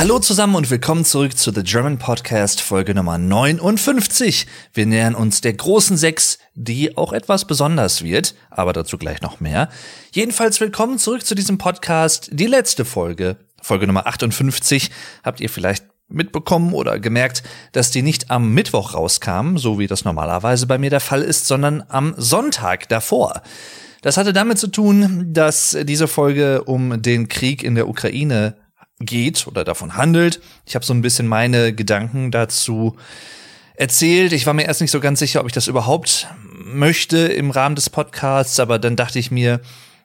Hallo zusammen und willkommen zurück zu The German Podcast Folge Nummer 59. Wir nähern uns der großen Sechs, die auch etwas besonders wird, aber dazu gleich noch mehr. Jedenfalls willkommen zurück zu diesem Podcast, die letzte Folge, Folge Nummer 58. Habt ihr vielleicht mitbekommen oder gemerkt, dass die nicht am Mittwoch rauskam, so wie das normalerweise bei mir der Fall ist, sondern am Sonntag davor. Das hatte damit zu tun, dass diese Folge um den Krieg in der Ukraine geht oder davon handelt. Ich habe so ein bisschen meine Gedanken dazu erzählt. Ich war mir erst nicht so ganz sicher, ob ich das überhaupt möchte im Rahmen des Podcasts, aber dann dachte ich mir,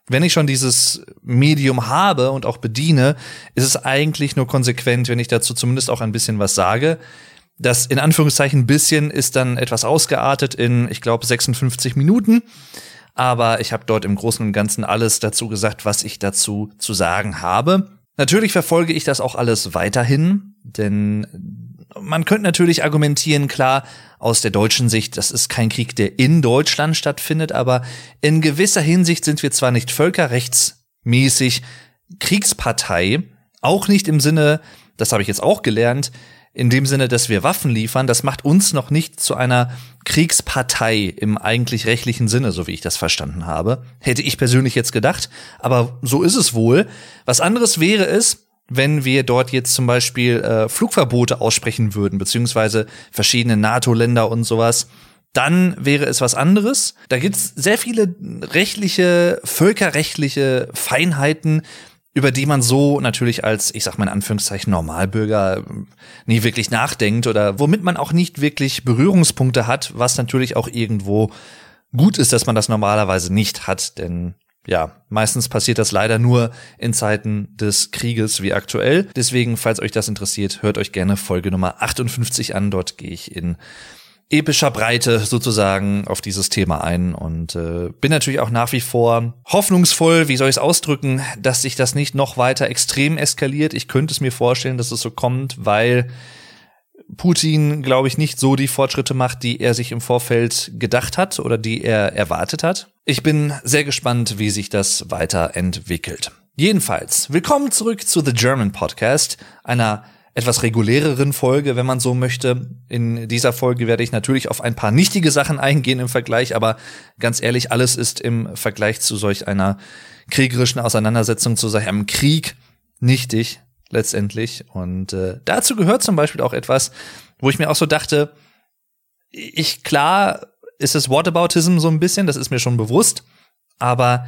wenn ich schon dieses Medium habe und auch bediene, ist es eigentlich nur konsequent, wenn ich dazu zumindest auch ein bisschen was sage. Das in Anführungszeichen bisschen ist dann etwas ausgeartet in, ich glaube, 56 Minuten. Aber ich habe dort im Großen und Ganzen alles dazu gesagt, was ich dazu zu sagen habe. Natürlich verfolge ich das auch alles weiterhin, denn man könnte natürlich argumentieren, klar, aus der deutschen Sicht, das ist kein Krieg, der in Deutschland stattfindet, aber in gewisser Hinsicht sind wir zwar nicht völkerrechtsmäßig Kriegspartei, auch nicht im Sinne, das habe ich jetzt auch gelernt, in dem Sinne, dass wir Waffen liefern, das macht uns noch nicht zu einer Kriegspartei im eigentlich rechtlichen Sinne, so wie ich das verstanden habe. Hätte ich persönlich jetzt gedacht, aber so ist es wohl. Was anderes wäre es, wenn wir dort jetzt zum Beispiel äh, Flugverbote aussprechen würden, beziehungsweise verschiedene NATO-Länder und sowas dann wäre es was anderes. Da gibt's sehr viele rechtliche, völkerrechtliche Feinheiten, über die man so natürlich als, ich sag mal in Anführungszeichen, Normalbürger nie wirklich nachdenkt oder womit man auch nicht wirklich Berührungspunkte hat, was natürlich auch irgendwo gut ist, dass man das normalerweise nicht hat, denn ja, meistens passiert das leider nur in Zeiten des Krieges wie aktuell. Deswegen, falls euch das interessiert, hört euch gerne Folge Nummer 58 an. Dort gehe ich in epischer Breite sozusagen auf dieses Thema ein und äh, bin natürlich auch nach wie vor hoffnungsvoll, wie soll ich es ausdrücken, dass sich das nicht noch weiter extrem eskaliert. Ich könnte es mir vorstellen, dass es so kommt, weil Putin, glaube ich, nicht so die Fortschritte macht, die er sich im Vorfeld gedacht hat oder die er erwartet hat. Ich bin sehr gespannt, wie sich das weiterentwickelt. Jedenfalls, willkommen zurück zu The German Podcast, einer etwas reguläreren Folge, wenn man so möchte. In dieser Folge werde ich natürlich auf ein paar nichtige Sachen eingehen im Vergleich, aber ganz ehrlich, alles ist im Vergleich zu solch einer kriegerischen Auseinandersetzung, zu solch einem Krieg nichtig letztendlich. Und äh, dazu gehört zum Beispiel auch etwas, wo ich mir auch so dachte, ich klar ist es Whataboutism so ein bisschen, das ist mir schon bewusst, aber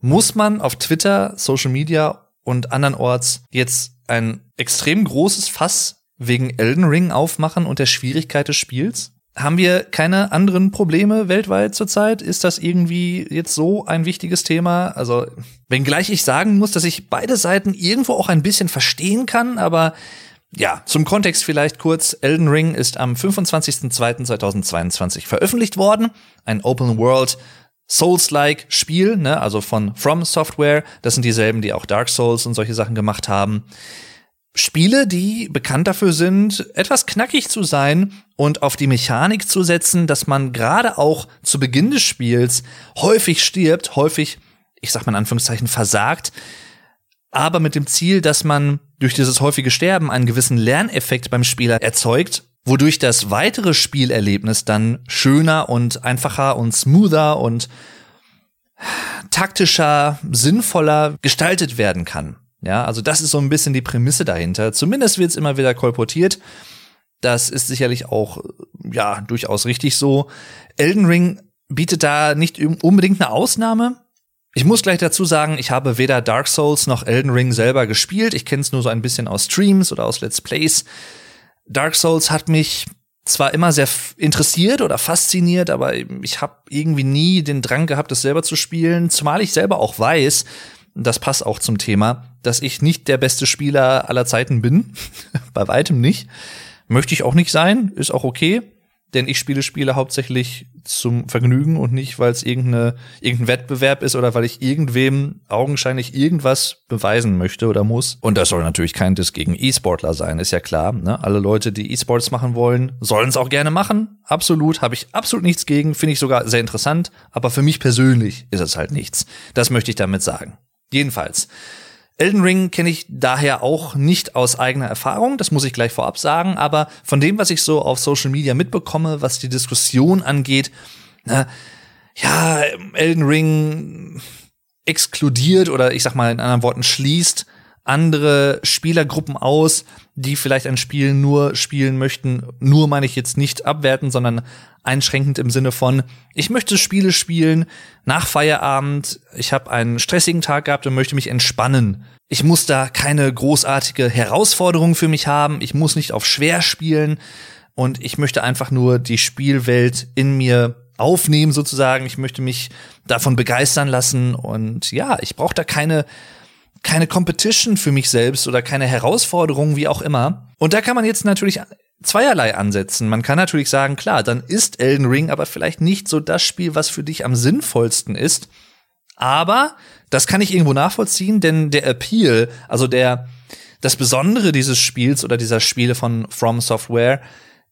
muss man auf Twitter, Social Media und andernorts jetzt ein extrem großes Fass wegen Elden Ring aufmachen und der Schwierigkeit des Spiels? Haben wir keine anderen Probleme weltweit zurzeit? Ist das irgendwie jetzt so ein wichtiges Thema? Also, wenngleich ich sagen muss, dass ich beide Seiten irgendwo auch ein bisschen verstehen kann, aber ja, zum Kontext vielleicht kurz. Elden Ring ist am 25.02.2022 veröffentlicht worden. Ein Open World Souls-like Spiel, ne, also von From Software. Das sind dieselben, die auch Dark Souls und solche Sachen gemacht haben. Spiele, die bekannt dafür sind, etwas knackig zu sein und auf die Mechanik zu setzen, dass man gerade auch zu Beginn des Spiels häufig stirbt, häufig, ich sag mal in Anführungszeichen, versagt, aber mit dem Ziel, dass man durch dieses häufige Sterben einen gewissen Lerneffekt beim Spieler erzeugt wodurch das weitere Spielerlebnis dann schöner und einfacher und smoother und taktischer, sinnvoller gestaltet werden kann. Ja, also das ist so ein bisschen die Prämisse dahinter. Zumindest wird es immer wieder kolportiert. Das ist sicherlich auch, ja, durchaus richtig so. Elden Ring bietet da nicht unbedingt eine Ausnahme. Ich muss gleich dazu sagen, ich habe weder Dark Souls noch Elden Ring selber gespielt. Ich kenne es nur so ein bisschen aus Streams oder aus Let's Plays. Dark Souls hat mich zwar immer sehr interessiert oder fasziniert, aber ich habe irgendwie nie den Drang gehabt, das selber zu spielen, zumal ich selber auch weiß, das passt auch zum Thema, dass ich nicht der beste Spieler aller Zeiten bin, bei weitem nicht. Möchte ich auch nicht sein, ist auch okay denn ich spiele Spiele hauptsächlich zum Vergnügen und nicht, weil es irgendeine, irgendein Wettbewerb ist oder weil ich irgendwem augenscheinlich irgendwas beweisen möchte oder muss. Und das soll natürlich kein Diss gegen E-Sportler sein, ist ja klar. Ne? Alle Leute, die E-Sports machen wollen, sollen es auch gerne machen. Absolut, habe ich absolut nichts gegen, finde ich sogar sehr interessant. Aber für mich persönlich ist es halt nichts. Das möchte ich damit sagen. Jedenfalls. Elden Ring kenne ich daher auch nicht aus eigener Erfahrung, das muss ich gleich vorab sagen, aber von dem, was ich so auf Social Media mitbekomme, was die Diskussion angeht, na, ja, Elden Ring exkludiert oder ich sag mal in anderen Worten schließt andere Spielergruppen aus, die vielleicht ein Spiel nur spielen möchten. Nur meine ich jetzt nicht abwerten, sondern einschränkend im Sinne von, ich möchte Spiele spielen nach Feierabend, ich habe einen stressigen Tag gehabt und möchte mich entspannen. Ich muss da keine großartige Herausforderung für mich haben, ich muss nicht auf schwer spielen und ich möchte einfach nur die Spielwelt in mir aufnehmen sozusagen. Ich möchte mich davon begeistern lassen und ja, ich brauche da keine keine Competition für mich selbst oder keine Herausforderung, wie auch immer. Und da kann man jetzt natürlich zweierlei ansetzen. Man kann natürlich sagen, klar, dann ist Elden Ring aber vielleicht nicht so das Spiel, was für dich am sinnvollsten ist. Aber das kann ich irgendwo nachvollziehen, denn der Appeal, also der, das Besondere dieses Spiels oder dieser Spiele von From Software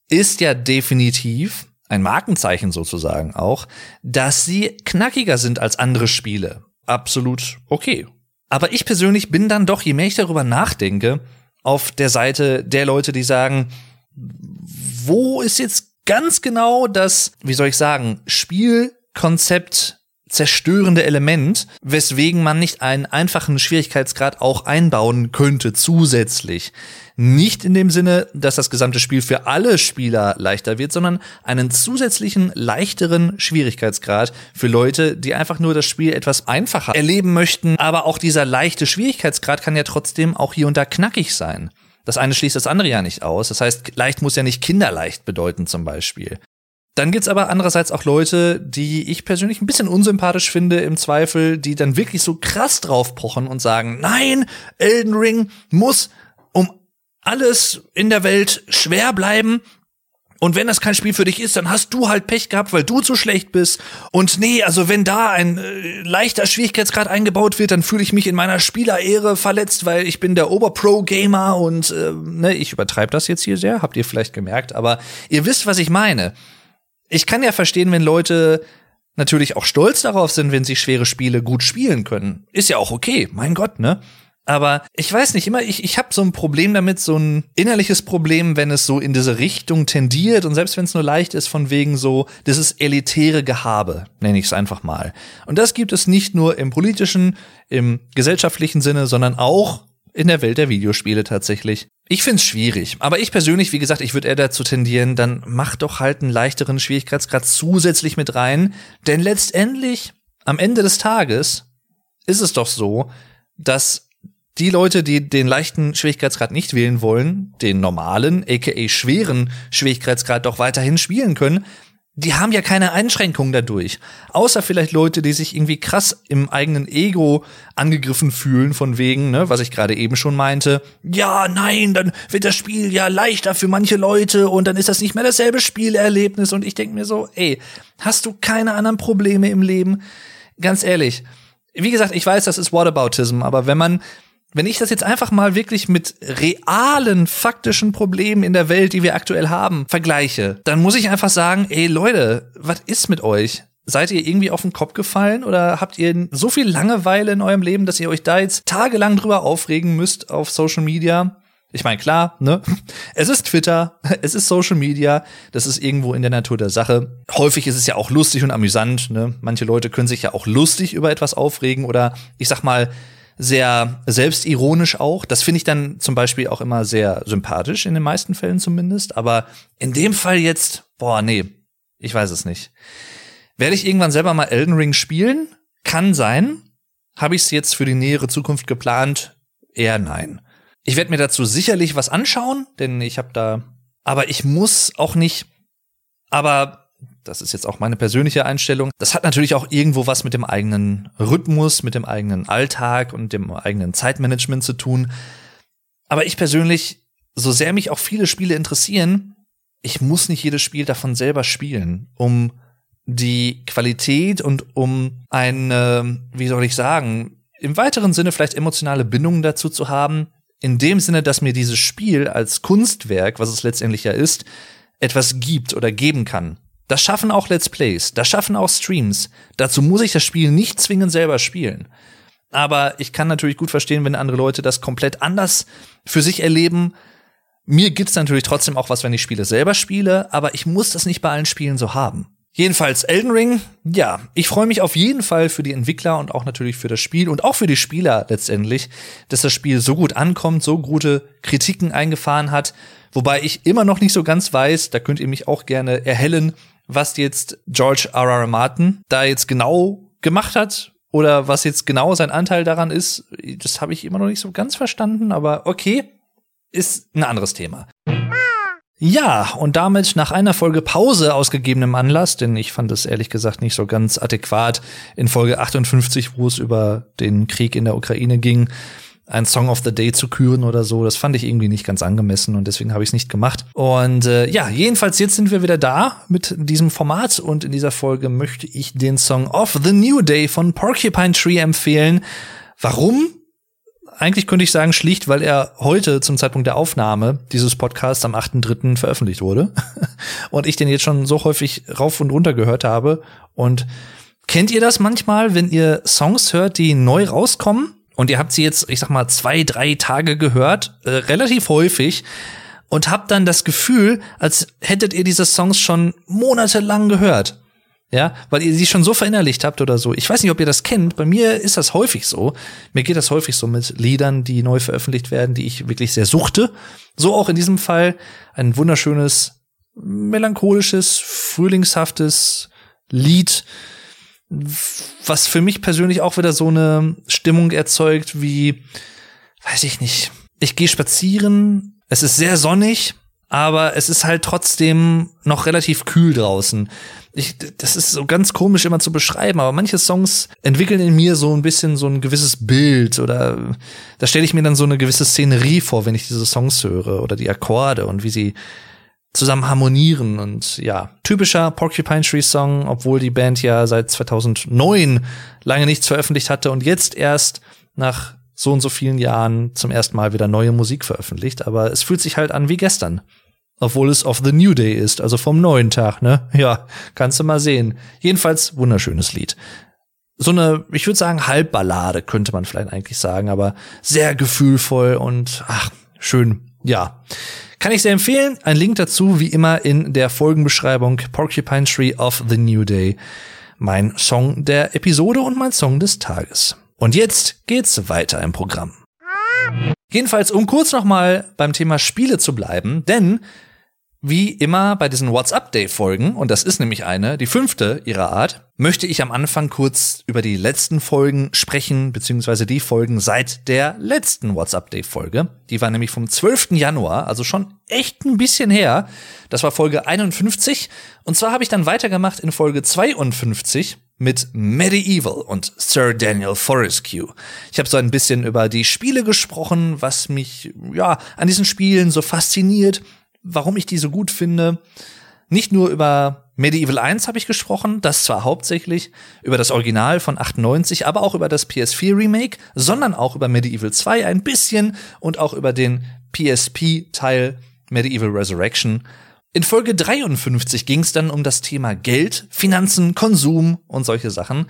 ist ja definitiv ein Markenzeichen sozusagen auch, dass sie knackiger sind als andere Spiele. Absolut okay. Aber ich persönlich bin dann doch, je mehr ich darüber nachdenke, auf der Seite der Leute, die sagen, wo ist jetzt ganz genau das, wie soll ich sagen, Spielkonzept zerstörende Element, weswegen man nicht einen einfachen Schwierigkeitsgrad auch einbauen könnte zusätzlich. Nicht in dem Sinne, dass das gesamte Spiel für alle Spieler leichter wird, sondern einen zusätzlichen, leichteren Schwierigkeitsgrad für Leute, die einfach nur das Spiel etwas einfacher erleben möchten. Aber auch dieser leichte Schwierigkeitsgrad kann ja trotzdem auch hier und da knackig sein. Das eine schließt das andere ja nicht aus. Das heißt, leicht muss ja nicht kinderleicht bedeuten zum Beispiel. Dann gibt's aber andererseits auch Leute, die ich persönlich ein bisschen unsympathisch finde im Zweifel, die dann wirklich so krass drauf pochen und sagen, nein, Elden Ring muss um alles in der Welt schwer bleiben. Und wenn das kein Spiel für dich ist, dann hast du halt Pech gehabt, weil du zu schlecht bist. Und nee, also wenn da ein äh, leichter Schwierigkeitsgrad eingebaut wird, dann fühle ich mich in meiner Spielerehre verletzt, weil ich bin der Oberpro-Gamer und äh, ne, ich übertreibe das jetzt hier sehr, habt ihr vielleicht gemerkt, aber ihr wisst, was ich meine ich kann ja verstehen, wenn Leute natürlich auch stolz darauf sind, wenn sie schwere Spiele gut spielen können. Ist ja auch okay, mein Gott, ne? Aber ich weiß nicht, immer, ich, ich habe so ein Problem damit, so ein innerliches Problem, wenn es so in diese Richtung tendiert und selbst wenn es nur leicht ist, von wegen so, das ist elitäre Gehabe, nenne ich es einfach mal. Und das gibt es nicht nur im politischen, im gesellschaftlichen Sinne, sondern auch in der Welt der Videospiele tatsächlich. Ich find's schwierig, aber ich persönlich, wie gesagt, ich würde eher dazu tendieren, dann mach doch halt einen leichteren Schwierigkeitsgrad zusätzlich mit rein, denn letztendlich am Ende des Tages ist es doch so, dass die Leute, die den leichten Schwierigkeitsgrad nicht wählen wollen, den normalen, aka schweren Schwierigkeitsgrad doch weiterhin spielen können, die haben ja keine Einschränkungen dadurch. Außer vielleicht Leute, die sich irgendwie krass im eigenen Ego angegriffen fühlen, von wegen, ne, was ich gerade eben schon meinte. Ja, nein, dann wird das Spiel ja leichter für manche Leute und dann ist das nicht mehr dasselbe Spielerlebnis. Und ich denke mir so, ey, hast du keine anderen Probleme im Leben? Ganz ehrlich. Wie gesagt, ich weiß, das ist Whataboutism, aber wenn man wenn ich das jetzt einfach mal wirklich mit realen, faktischen Problemen in der Welt, die wir aktuell haben, vergleiche, dann muss ich einfach sagen, ey Leute, was ist mit euch? Seid ihr irgendwie auf den Kopf gefallen oder habt ihr so viel Langeweile in eurem Leben, dass ihr euch da jetzt tagelang drüber aufregen müsst auf Social Media? Ich meine, klar, ne? Es ist Twitter, es ist Social Media, das ist irgendwo in der Natur der Sache. Häufig ist es ja auch lustig und amüsant, ne? Manche Leute können sich ja auch lustig über etwas aufregen oder ich sag mal, sehr selbstironisch auch. Das finde ich dann zum Beispiel auch immer sehr sympathisch, in den meisten Fällen zumindest. Aber in dem Fall jetzt, boah, nee, ich weiß es nicht. Werde ich irgendwann selber mal Elden Ring spielen? Kann sein. Habe ich es jetzt für die nähere Zukunft geplant? Eher nein. Ich werde mir dazu sicherlich was anschauen, denn ich habe da. Aber ich muss auch nicht. Aber das ist jetzt auch meine persönliche Einstellung. Das hat natürlich auch irgendwo was mit dem eigenen Rhythmus, mit dem eigenen Alltag und dem eigenen Zeitmanagement zu tun. Aber ich persönlich, so sehr mich auch viele Spiele interessieren, ich muss nicht jedes Spiel davon selber spielen, um die Qualität und um eine, wie soll ich sagen, im weiteren Sinne vielleicht emotionale Bindungen dazu zu haben, in dem Sinne, dass mir dieses Spiel als Kunstwerk, was es letztendlich ja ist, etwas gibt oder geben kann. Das schaffen auch Let's Plays, das schaffen auch Streams. Dazu muss ich das Spiel nicht zwingend selber spielen. aber ich kann natürlich gut verstehen, wenn andere Leute das komplett anders für sich erleben. Mir gibt's natürlich trotzdem auch was, wenn ich Spiele selber spiele, aber ich muss das nicht bei allen Spielen so haben. Jedenfalls Elden Ring, ja, ich freue mich auf jeden Fall für die Entwickler und auch natürlich für das Spiel und auch für die Spieler letztendlich, dass das Spiel so gut ankommt, so gute Kritiken eingefahren hat, wobei ich immer noch nicht so ganz weiß, da könnt ihr mich auch gerne erhellen, was jetzt George R. R. Martin da jetzt genau gemacht hat oder was jetzt genau sein Anteil daran ist, das habe ich immer noch nicht so ganz verstanden, aber okay, ist ein anderes Thema. Ja, und damit nach einer Folge Pause aus gegebenem Anlass, denn ich fand es ehrlich gesagt nicht so ganz adäquat, in Folge 58, wo es über den Krieg in der Ukraine ging, ein Song of the Day zu küren oder so. Das fand ich irgendwie nicht ganz angemessen und deswegen habe ich es nicht gemacht. Und äh, ja, jedenfalls jetzt sind wir wieder da mit diesem Format und in dieser Folge möchte ich den Song of the New Day von Porcupine Tree empfehlen. Warum? Eigentlich könnte ich sagen, schlicht, weil er heute zum Zeitpunkt der Aufnahme dieses Podcasts am 8.3. veröffentlicht wurde. und ich den jetzt schon so häufig rauf und runter gehört habe. Und kennt ihr das manchmal, wenn ihr Songs hört, die neu rauskommen? Und ihr habt sie jetzt, ich sag mal, zwei, drei Tage gehört, äh, relativ häufig, und habt dann das Gefühl, als hättet ihr diese Songs schon monatelang gehört. Ja, weil ihr sie schon so verinnerlicht habt oder so. Ich weiß nicht, ob ihr das kennt. Bei mir ist das häufig so. Mir geht das häufig so mit Liedern, die neu veröffentlicht werden, die ich wirklich sehr suchte. So auch in diesem Fall ein wunderschönes, melancholisches, frühlingshaftes Lied, was für mich persönlich auch wieder so eine Stimmung erzeugt wie, weiß ich nicht. Ich gehe spazieren, es ist sehr sonnig, aber es ist halt trotzdem noch relativ kühl draußen ich, das ist so ganz komisch immer zu beschreiben, aber manche Songs entwickeln in mir so ein bisschen so ein gewisses Bild oder da stelle ich mir dann so eine gewisse Szenerie vor, wenn ich diese Songs höre oder die Akkorde und wie sie zusammen harmonieren und ja, typischer Porcupine Tree Song, obwohl die Band ja seit 2009 lange nichts veröffentlicht hatte und jetzt erst nach so und so vielen Jahren zum ersten Mal wieder neue Musik veröffentlicht, aber es fühlt sich halt an wie gestern obwohl es of the New Day ist, also vom neuen Tag, ne? Ja, kannst du mal sehen. Jedenfalls wunderschönes Lied. So eine, ich würde sagen, Halbballade könnte man vielleicht eigentlich sagen, aber sehr gefühlvoll und ach, schön. Ja. Kann ich sehr empfehlen. Ein Link dazu, wie immer, in der Folgenbeschreibung Porcupine Tree of the New Day. Mein Song der Episode und mein Song des Tages. Und jetzt geht's weiter im Programm. Jedenfalls, um kurz nochmal beim Thema Spiele zu bleiben, denn wie immer bei diesen WhatsApp-Day-Folgen, und das ist nämlich eine, die fünfte ihrer Art, möchte ich am Anfang kurz über die letzten Folgen sprechen, beziehungsweise die Folgen seit der letzten WhatsApp-Day-Folge. Die war nämlich vom 12. Januar, also schon echt ein bisschen her. Das war Folge 51. Und zwar habe ich dann weitergemacht in Folge 52 mit Medieval und Sir Daniel Forrescue. Ich habe so ein bisschen über die Spiele gesprochen, was mich ja an diesen Spielen so fasziniert warum ich die so gut finde. Nicht nur über Medieval 1 habe ich gesprochen, das zwar hauptsächlich über das Original von 98, aber auch über das PS4 Remake, sondern auch über Medieval 2 ein bisschen und auch über den PSP-Teil Medieval Resurrection. In Folge 53 ging es dann um das Thema Geld, Finanzen, Konsum und solche Sachen.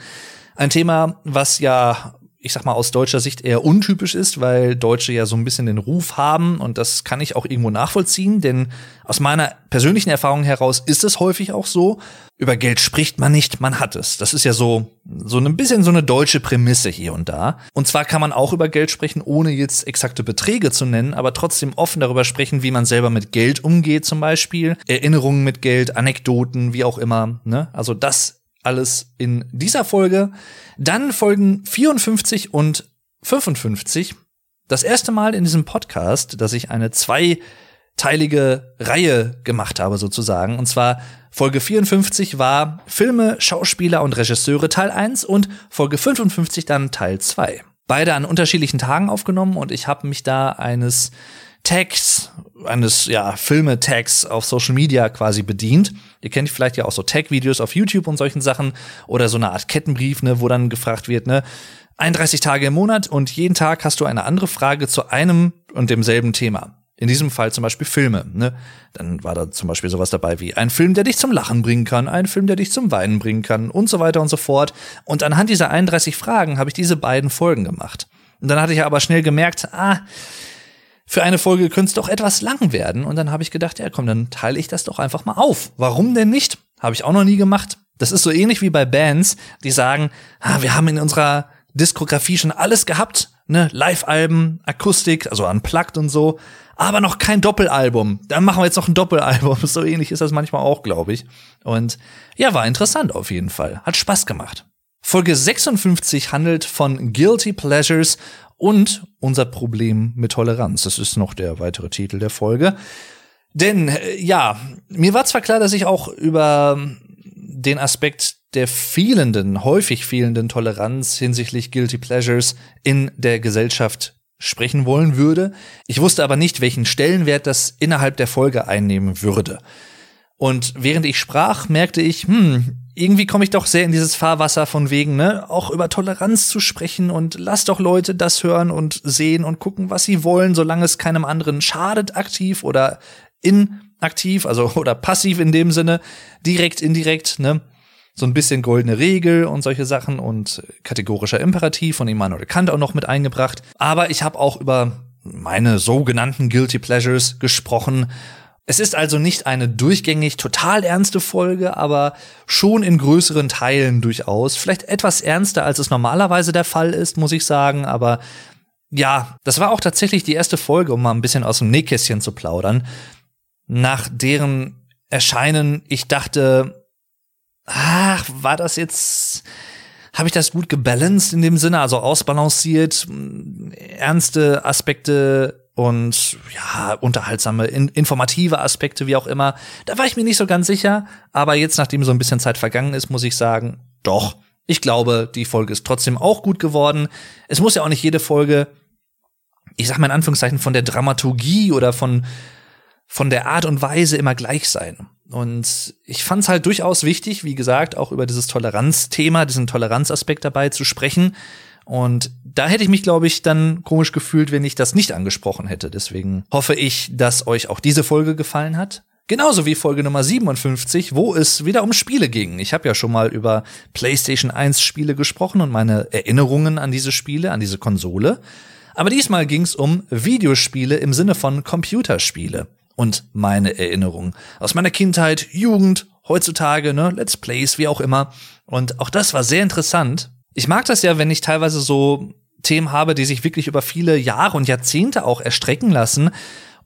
Ein Thema, was ja ich sag mal, aus deutscher Sicht eher untypisch ist, weil Deutsche ja so ein bisschen den Ruf haben und das kann ich auch irgendwo nachvollziehen, denn aus meiner persönlichen Erfahrung heraus ist es häufig auch so. Über Geld spricht man nicht, man hat es. Das ist ja so, so ein bisschen so eine deutsche Prämisse hier und da. Und zwar kann man auch über Geld sprechen, ohne jetzt exakte Beträge zu nennen, aber trotzdem offen darüber sprechen, wie man selber mit Geld umgeht zum Beispiel. Erinnerungen mit Geld, Anekdoten, wie auch immer. Ne? Also das alles in dieser Folge. Dann folgen 54 und 55. Das erste Mal in diesem Podcast, dass ich eine zweiteilige Reihe gemacht habe sozusagen. Und zwar Folge 54 war Filme, Schauspieler und Regisseure Teil 1 und Folge 55 dann Teil 2. Beide an unterschiedlichen Tagen aufgenommen und ich habe mich da eines Tags, eines ja, Filme-Tags auf Social Media quasi bedient. Ihr kennt vielleicht ja auch so Tag-Videos auf YouTube und solchen Sachen oder so eine Art Kettenbrief, ne, wo dann gefragt wird, ne, 31 Tage im Monat und jeden Tag hast du eine andere Frage zu einem und demselben Thema. In diesem Fall zum Beispiel Filme. Ne? Dann war da zum Beispiel sowas dabei wie ein Film, der dich zum Lachen bringen kann, ein Film, der dich zum Weinen bringen kann und so weiter und so fort. Und anhand dieser 31 Fragen habe ich diese beiden Folgen gemacht. Und dann hatte ich aber schnell gemerkt, ah, für eine Folge könnte es doch etwas lang werden. Und dann habe ich gedacht, ja komm, dann teile ich das doch einfach mal auf. Warum denn nicht? Habe ich auch noch nie gemacht. Das ist so ähnlich wie bei Bands, die sagen, ah, wir haben in unserer Diskografie schon alles gehabt, ne, Live-Alben, Akustik, also unplugged und so, aber noch kein Doppelalbum. Dann machen wir jetzt noch ein Doppelalbum. So ähnlich ist das manchmal auch, glaube ich. Und ja, war interessant auf jeden Fall. Hat Spaß gemacht. Folge 56 handelt von Guilty Pleasures und unser Problem mit Toleranz. Das ist noch der weitere Titel der Folge. Denn äh, ja, mir war zwar klar, dass ich auch über den Aspekt der fehlenden, häufig fehlenden Toleranz hinsichtlich Guilty Pleasures in der Gesellschaft sprechen wollen würde. Ich wusste aber nicht, welchen Stellenwert das innerhalb der Folge einnehmen würde. Und während ich sprach, merkte ich, hm, irgendwie komme ich doch sehr in dieses Fahrwasser von wegen, ne, auch über Toleranz zu sprechen und lass doch Leute das hören und sehen und gucken, was sie wollen, solange es keinem anderen schadet, aktiv oder inaktiv, also oder passiv in dem Sinne, direkt, indirekt, ne so ein bisschen goldene Regel und solche Sachen und kategorischer Imperativ von Immanuel Kant auch noch mit eingebracht. Aber ich habe auch über meine sogenannten Guilty Pleasures gesprochen. Es ist also nicht eine durchgängig total ernste Folge, aber schon in größeren Teilen durchaus. Vielleicht etwas ernster, als es normalerweise der Fall ist, muss ich sagen, aber ja, das war auch tatsächlich die erste Folge, um mal ein bisschen aus dem Nähkästchen zu plaudern, nach deren Erscheinen ich dachte, ach, war das jetzt, habe ich das gut gebalanced in dem Sinne, also ausbalanciert, ernste Aspekte und ja, unterhaltsame, in, informative Aspekte, wie auch immer. Da war ich mir nicht so ganz sicher, aber jetzt, nachdem so ein bisschen Zeit vergangen ist, muss ich sagen, doch. Ich glaube, die Folge ist trotzdem auch gut geworden. Es muss ja auch nicht jede Folge, ich sag mal in Anführungszeichen, von der Dramaturgie oder von, von der Art und Weise immer gleich sein. Und ich fand es halt durchaus wichtig, wie gesagt, auch über dieses Toleranzthema, diesen Toleranzaspekt dabei zu sprechen. Und da hätte ich mich, glaube ich, dann komisch gefühlt, wenn ich das nicht angesprochen hätte. Deswegen hoffe ich, dass euch auch diese Folge gefallen hat. Genauso wie Folge Nummer 57, wo es wieder um Spiele ging. Ich habe ja schon mal über PlayStation 1 Spiele gesprochen und meine Erinnerungen an diese Spiele, an diese Konsole. Aber diesmal ging es um Videospiele im Sinne von Computerspiele und meine Erinnerungen aus meiner Kindheit, Jugend, heutzutage, ne, Let's Plays, wie auch immer. Und auch das war sehr interessant. Ich mag das ja, wenn ich teilweise so Themen habe, die sich wirklich über viele Jahre und Jahrzehnte auch erstrecken lassen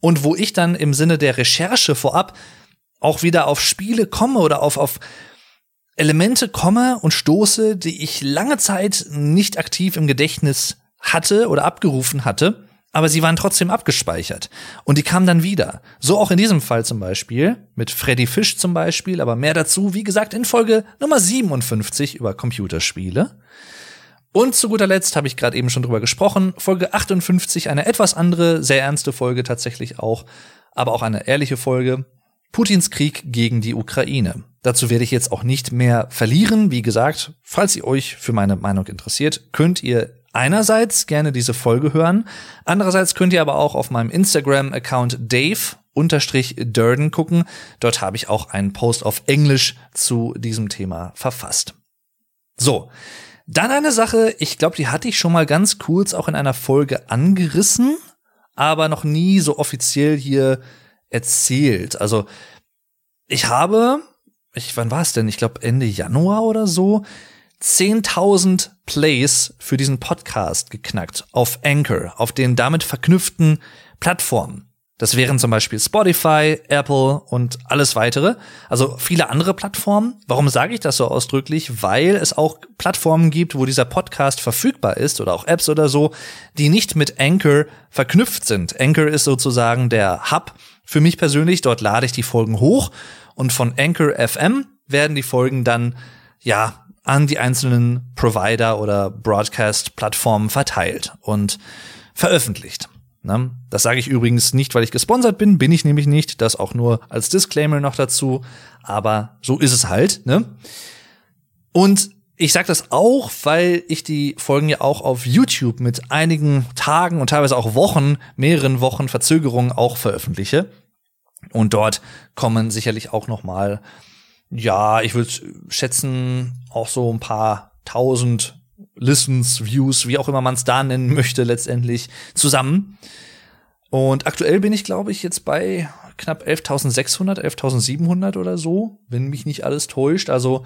und wo ich dann im Sinne der Recherche vorab auch wieder auf Spiele komme oder auf, auf Elemente komme und stoße, die ich lange Zeit nicht aktiv im Gedächtnis hatte oder abgerufen hatte aber sie waren trotzdem abgespeichert. Und die kamen dann wieder. So auch in diesem Fall zum Beispiel, mit Freddy Fish zum Beispiel, aber mehr dazu, wie gesagt, in Folge Nummer 57 über Computerspiele. Und zu guter Letzt habe ich gerade eben schon drüber gesprochen, Folge 58, eine etwas andere, sehr ernste Folge tatsächlich auch, aber auch eine ehrliche Folge. Putins Krieg gegen die Ukraine. Dazu werde ich jetzt auch nicht mehr verlieren. Wie gesagt, falls ihr euch für meine Meinung interessiert, könnt ihr einerseits gerne diese Folge hören. Andererseits könnt ihr aber auch auf meinem Instagram-Account Dave unterstrich Durden gucken. Dort habe ich auch einen Post auf Englisch zu diesem Thema verfasst. So. Dann eine Sache, ich glaube, die hatte ich schon mal ganz kurz auch in einer Folge angerissen, aber noch nie so offiziell hier erzählt. Also, ich habe, ich, wann war es denn? Ich glaube Ende Januar oder so, 10.000 Plays für diesen Podcast geknackt auf Anchor, auf den damit verknüpften Plattformen. Das wären zum Beispiel Spotify, Apple und alles weitere. Also viele andere Plattformen. Warum sage ich das so ausdrücklich? Weil es auch Plattformen gibt, wo dieser Podcast verfügbar ist oder auch Apps oder so, die nicht mit Anchor verknüpft sind. Anchor ist sozusagen der Hub für mich persönlich. Dort lade ich die Folgen hoch und von Anchor FM werden die Folgen dann, ja, an die einzelnen Provider oder Broadcast-Plattformen verteilt und veröffentlicht. Ne? Das sage ich übrigens nicht, weil ich gesponsert bin, bin ich nämlich nicht. Das auch nur als Disclaimer noch dazu. Aber so ist es halt. Ne? Und Ich sage das auch, weil ich die Folgen ja auch auf YouTube mit einigen Tagen und teilweise auch Wochen, mehreren Wochen Verzögerung auch veröffentliche. Und dort kommen sicherlich auch noch mal, ja, ich würde schätzen, auch so ein paar tausend Listens, Views, wie auch immer man es da nennen möchte, letztendlich zusammen. Und aktuell bin ich, glaube ich, jetzt bei knapp 11.600, 11.700 oder so, wenn mich nicht alles täuscht. Also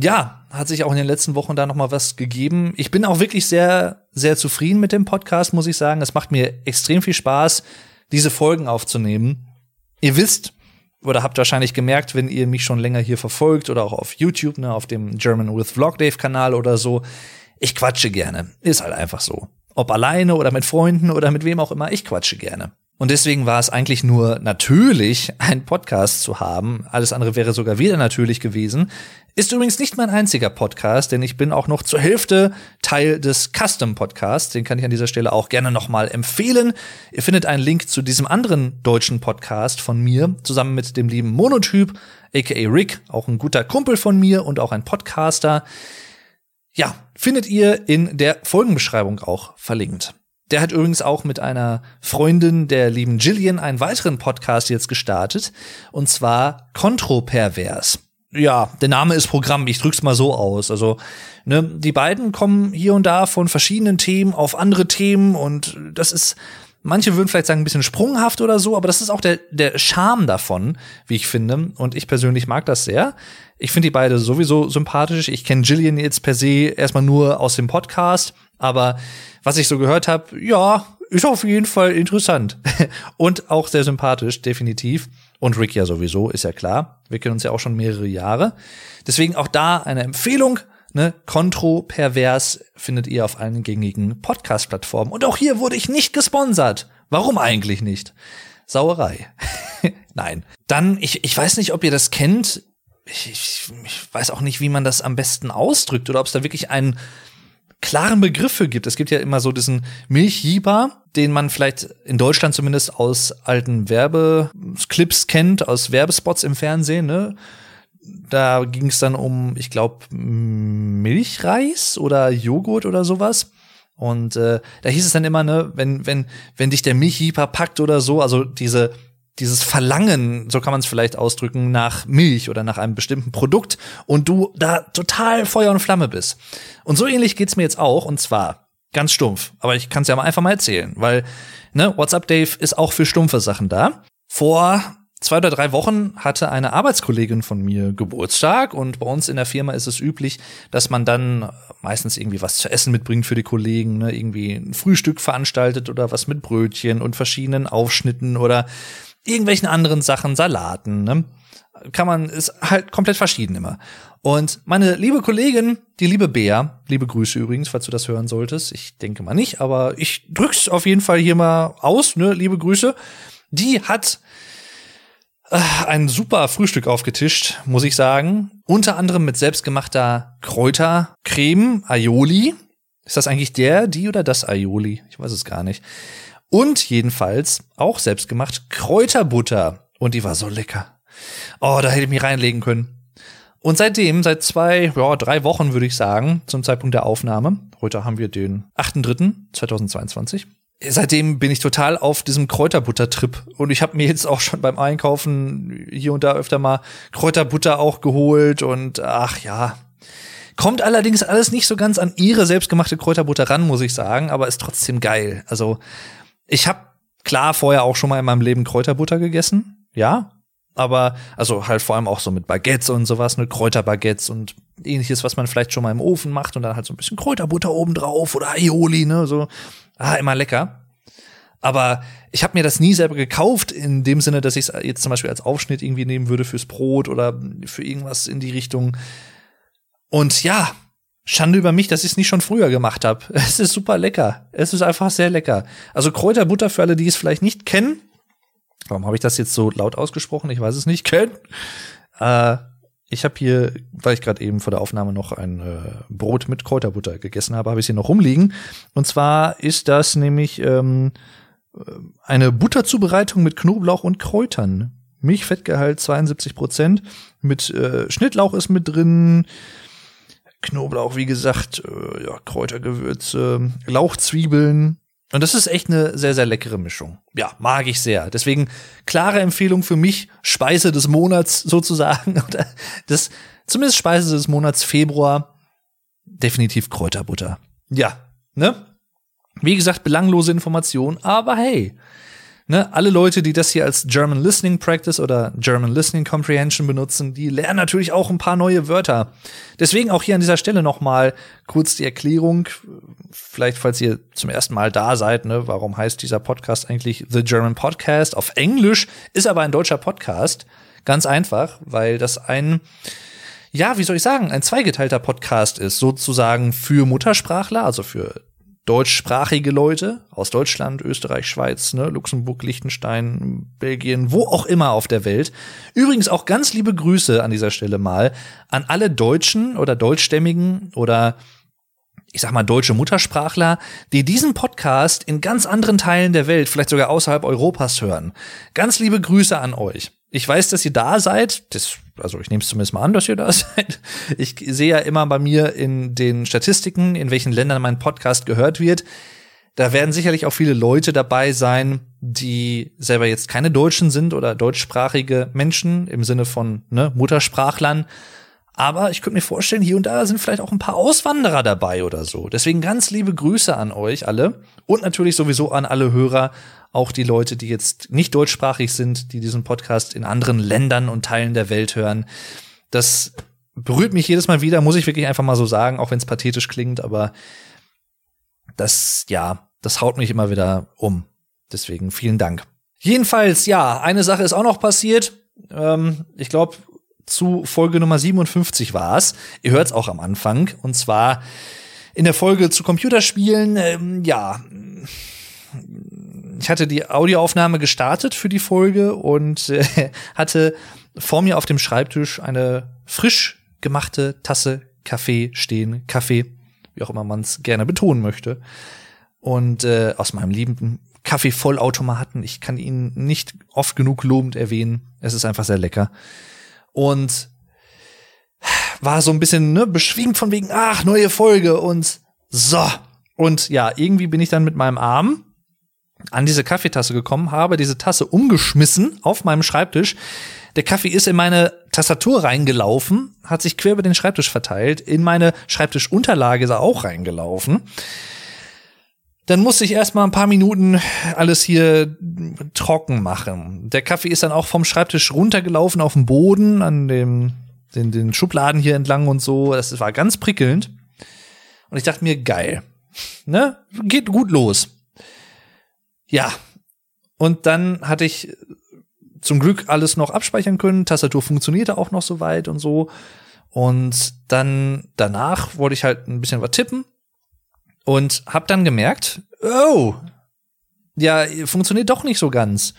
ja, hat sich auch in den letzten Wochen da noch mal was gegeben. Ich bin auch wirklich sehr, sehr zufrieden mit dem Podcast, muss ich sagen. Es macht mir extrem viel Spaß, diese Folgen aufzunehmen. Ihr wisst oder habt wahrscheinlich gemerkt, wenn ihr mich schon länger hier verfolgt oder auch auf YouTube, ne, auf dem German with Vlog Dave Kanal oder so. Ich quatsche gerne. Ist halt einfach so. Ob alleine oder mit Freunden oder mit wem auch immer, ich quatsche gerne. Und deswegen war es eigentlich nur natürlich, einen Podcast zu haben. Alles andere wäre sogar wieder natürlich gewesen. Ist übrigens nicht mein einziger Podcast, denn ich bin auch noch zur Hälfte Teil des Custom Podcasts. Den kann ich an dieser Stelle auch gerne nochmal empfehlen. Ihr findet einen Link zu diesem anderen deutschen Podcast von mir, zusammen mit dem lieben Monotyp, aka Rick, auch ein guter Kumpel von mir und auch ein Podcaster. Ja, findet ihr in der Folgenbeschreibung auch verlinkt. Der hat übrigens auch mit einer Freundin der lieben Jillian einen weiteren Podcast jetzt gestartet, und zwar Kontropervers. Ja, der Name ist Programm, ich drück's mal so aus. Also, ne, die beiden kommen hier und da von verschiedenen Themen auf andere Themen und das ist, manche würden vielleicht sagen, ein bisschen sprunghaft oder so, aber das ist auch der, der Charme davon, wie ich finde. Und ich persönlich mag das sehr. Ich finde die beide sowieso sympathisch. Ich kenne Jillian jetzt per se erstmal nur aus dem Podcast, aber was ich so gehört habe, ja, ist auf jeden Fall interessant. und auch sehr sympathisch, definitiv. Und Rick ja sowieso, ist ja klar. Wir kennen uns ja auch schon mehrere Jahre. Deswegen auch da eine Empfehlung. Ne, Kontropervers findet ihr auf allen gängigen Podcast-Plattformen. Und auch hier wurde ich nicht gesponsert. Warum eigentlich nicht? Sauerei. Nein. Dann, ich, ich weiß nicht, ob ihr das kennt. Ich, ich, ich weiß auch nicht, wie man das am besten ausdrückt oder ob es da wirklich einen klaren Begriffe gibt. Es gibt ja immer so diesen Milchjieber, den man vielleicht in Deutschland zumindest aus alten Werbeclips kennt, aus Werbespots im Fernsehen, ne? Da ging es dann um, ich glaube, Milchreis oder Joghurt oder sowas. Und äh, da hieß es dann immer, ne, wenn, wenn, wenn dich der Milchjieber packt oder so, also diese dieses Verlangen, so kann man es vielleicht ausdrücken, nach Milch oder nach einem bestimmten Produkt und du da total Feuer und Flamme bist. Und so ähnlich geht's mir jetzt auch und zwar ganz stumpf, aber ich kann es ja mal einfach mal erzählen, weil ne, WhatsApp Dave ist auch für stumpfe Sachen da. Vor zwei oder drei Wochen hatte eine Arbeitskollegin von mir Geburtstag und bei uns in der Firma ist es üblich, dass man dann meistens irgendwie was zu essen mitbringt für die Kollegen, ne? irgendwie ein Frühstück veranstaltet oder was mit Brötchen und verschiedenen Aufschnitten oder irgendwelchen anderen Sachen, Salaten, ne? Kann man, ist halt komplett verschieden immer. Und meine liebe Kollegin, die liebe Bea, liebe Grüße übrigens, falls du das hören solltest. Ich denke mal nicht, aber ich drück's auf jeden Fall hier mal aus, ne, liebe Grüße. Die hat äh, ein super Frühstück aufgetischt, muss ich sagen. Unter anderem mit selbstgemachter Kräutercreme, Aioli. Ist das eigentlich der, die oder das Aioli? Ich weiß es gar nicht. Und jedenfalls auch selbst gemacht Kräuterbutter. Und die war so lecker. Oh, da hätte ich mich reinlegen können. Und seitdem, seit zwei, ja, drei Wochen würde ich sagen, zum Zeitpunkt der Aufnahme, heute haben wir den 8.3.2022, seitdem bin ich total auf diesem Kräuterbutter-Trip. Und ich habe mir jetzt auch schon beim Einkaufen hier und da öfter mal Kräuterbutter auch geholt. Und ach ja, kommt allerdings alles nicht so ganz an ihre selbstgemachte Kräuterbutter ran, muss ich sagen, aber ist trotzdem geil. Also ich habe klar vorher auch schon mal in meinem Leben Kräuterbutter gegessen, ja, aber also halt vor allem auch so mit Baguettes und sowas, ne Kräuterbaguettes und ähnliches, was man vielleicht schon mal im Ofen macht und dann halt so ein bisschen Kräuterbutter oben drauf oder Aioli, ne, so ah, immer lecker. Aber ich habe mir das nie selber gekauft, in dem Sinne, dass ich es jetzt zum Beispiel als Aufschnitt irgendwie nehmen würde fürs Brot oder für irgendwas in die Richtung. Und ja, Schande über mich, dass ich es nicht schon früher gemacht habe. Es ist super lecker. Es ist einfach sehr lecker. Also Kräuterbutter für alle, die es vielleicht nicht kennen. Warum habe ich das jetzt so laut ausgesprochen? Ich weiß es nicht. Kennen. Äh, ich habe hier, weil ich gerade eben vor der Aufnahme noch ein äh, Brot mit Kräuterbutter gegessen habe, habe ich hier noch rumliegen. Und zwar ist das nämlich ähm, eine Butterzubereitung mit Knoblauch und Kräutern. Milchfettgehalt 72 Prozent. Mit äh, Schnittlauch ist mit drin Knoblauch, wie gesagt, äh, ja, Kräutergewürze, Lauchzwiebeln. Und das ist echt eine sehr, sehr leckere Mischung. Ja, mag ich sehr. Deswegen klare Empfehlung für mich, Speise des Monats sozusagen. Oder das, zumindest Speise des Monats Februar. Definitiv Kräuterbutter. Ja, ne? Wie gesagt, belanglose Information, aber hey, ne, alle Leute, die das hier als German Listening Practice oder German Listening Comprehension benutzen, die lernen natürlich auch ein paar neue Wörter. Deswegen auch hier an dieser Stelle noch mal kurz die Erklärung, vielleicht falls ihr zum ersten Mal da seid, ne, warum heißt dieser Podcast eigentlich The German Podcast auf Englisch, ist aber ein deutscher Podcast. Ganz einfach, weil das ein ja, wie soll ich sagen, ein zweigeteilter Podcast ist, sozusagen für Muttersprachler, also für deutschsprachige Leute aus Deutschland, Österreich, Schweiz, ne, Luxemburg, Liechtenstein, Belgien, wo auch immer auf der Welt. Übrigens auch ganz liebe Grüße an dieser Stelle mal an alle Deutschen oder Deutschstämmigen oder ich sag mal deutsche Muttersprachler, die diesen Podcast in ganz anderen Teilen der Welt, vielleicht sogar außerhalb Europas hören. Ganz liebe Grüße an euch. Ich weiß, dass ihr da seid. Das, also ich nehme es zumindest mal an, dass ihr da seid. Ich sehe ja immer bei mir in den Statistiken, in welchen Ländern mein Podcast gehört wird. Da werden sicherlich auch viele Leute dabei sein, die selber jetzt keine Deutschen sind oder deutschsprachige Menschen im Sinne von ne, Muttersprachlern. Aber ich könnte mir vorstellen, hier und da sind vielleicht auch ein paar Auswanderer dabei oder so. Deswegen ganz liebe Grüße an euch alle und natürlich sowieso an alle Hörer auch die Leute, die jetzt nicht deutschsprachig sind, die diesen Podcast in anderen Ländern und Teilen der Welt hören. Das berührt mich jedes Mal wieder, muss ich wirklich einfach mal so sagen, auch wenn es pathetisch klingt, aber das, ja, das haut mich immer wieder um. Deswegen vielen Dank. Jedenfalls, ja, eine Sache ist auch noch passiert. Ähm, ich glaube, zu Folge Nummer 57 war es. Ihr hört es auch am Anfang. Und zwar in der Folge zu Computerspielen, ähm, ja, ich hatte die Audioaufnahme gestartet für die Folge und äh, hatte vor mir auf dem Schreibtisch eine frisch gemachte Tasse Kaffee stehen. Kaffee, wie auch immer man es gerne betonen möchte. Und äh, aus meinem lieben Kaffeevollautomaten. Ich kann ihn nicht oft genug lobend erwähnen. Es ist einfach sehr lecker. Und war so ein bisschen ne, beschwingt von wegen, ach, neue Folge und so. Und ja, irgendwie bin ich dann mit meinem Arm an diese Kaffeetasse gekommen, habe diese Tasse umgeschmissen auf meinem Schreibtisch. Der Kaffee ist in meine Tastatur reingelaufen, hat sich quer über den Schreibtisch verteilt. In meine Schreibtischunterlage ist er auch reingelaufen. Dann musste ich erstmal ein paar Minuten alles hier trocken machen. Der Kaffee ist dann auch vom Schreibtisch runtergelaufen auf den Boden, an dem, den, den Schubladen hier entlang und so. Das war ganz prickelnd. Und ich dachte mir, geil. Ne? Geht gut los. Ja. Und dann hatte ich zum Glück alles noch abspeichern können. Tastatur funktionierte auch noch so weit und so. Und dann danach wollte ich halt ein bisschen was tippen und hab dann gemerkt, oh, ja, funktioniert doch nicht so ganz.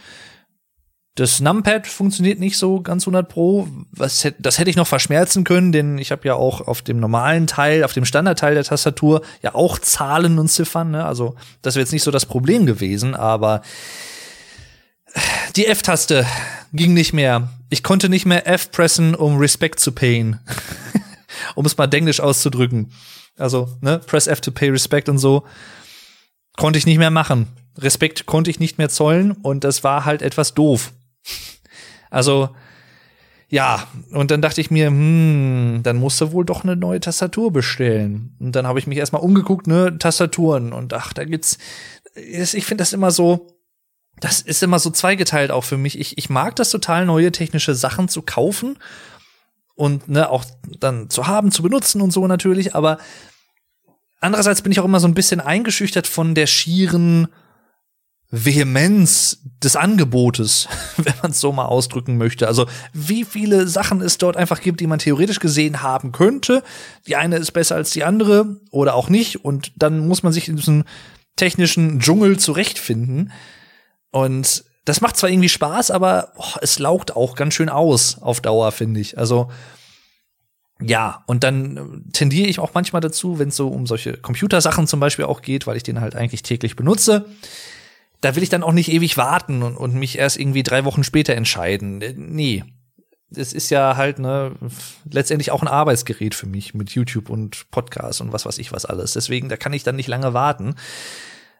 Das Numpad funktioniert nicht so ganz 100 pro. Was, das hätte ich noch verschmerzen können, denn ich habe ja auch auf dem normalen Teil, auf dem Standardteil der Tastatur ja auch Zahlen und Ziffern. Ne? Also das wäre jetzt nicht so das Problem gewesen, aber die F-Taste ging nicht mehr. Ich konnte nicht mehr F pressen, um Respect zu payen. um es mal denglisch auszudrücken. Also, ne, press F to pay respect und so. Konnte ich nicht mehr machen. Respekt konnte ich nicht mehr zollen und das war halt etwas doof. Also, ja, und dann dachte ich mir, hm, dann musst du wohl doch eine neue Tastatur bestellen. Und dann habe ich mich erstmal umgeguckt, ne, Tastaturen und ach, da gibt's ich finde das immer so das ist immer so zweigeteilt auch für mich. Ich, ich mag das total neue technische Sachen zu kaufen und ne auch dann zu haben, zu benutzen und so natürlich, aber andererseits bin ich auch immer so ein bisschen eingeschüchtert von der schieren Vehemenz des Angebotes, wenn man es so mal ausdrücken möchte. Also wie viele Sachen es dort einfach gibt, die man theoretisch gesehen haben könnte. Die eine ist besser als die andere oder auch nicht. Und dann muss man sich in diesem technischen Dschungel zurechtfinden. Und das macht zwar irgendwie Spaß, aber oh, es laugt auch ganz schön aus auf Dauer, finde ich. Also ja, und dann tendiere ich auch manchmal dazu, wenn es so um solche Computersachen zum Beispiel auch geht, weil ich den halt eigentlich täglich benutze da will ich dann auch nicht ewig warten und, und mich erst irgendwie drei Wochen später entscheiden. Nee. es ist ja halt ne letztendlich auch ein Arbeitsgerät für mich mit YouTube und Podcast und was weiß ich was alles. Deswegen, da kann ich dann nicht lange warten.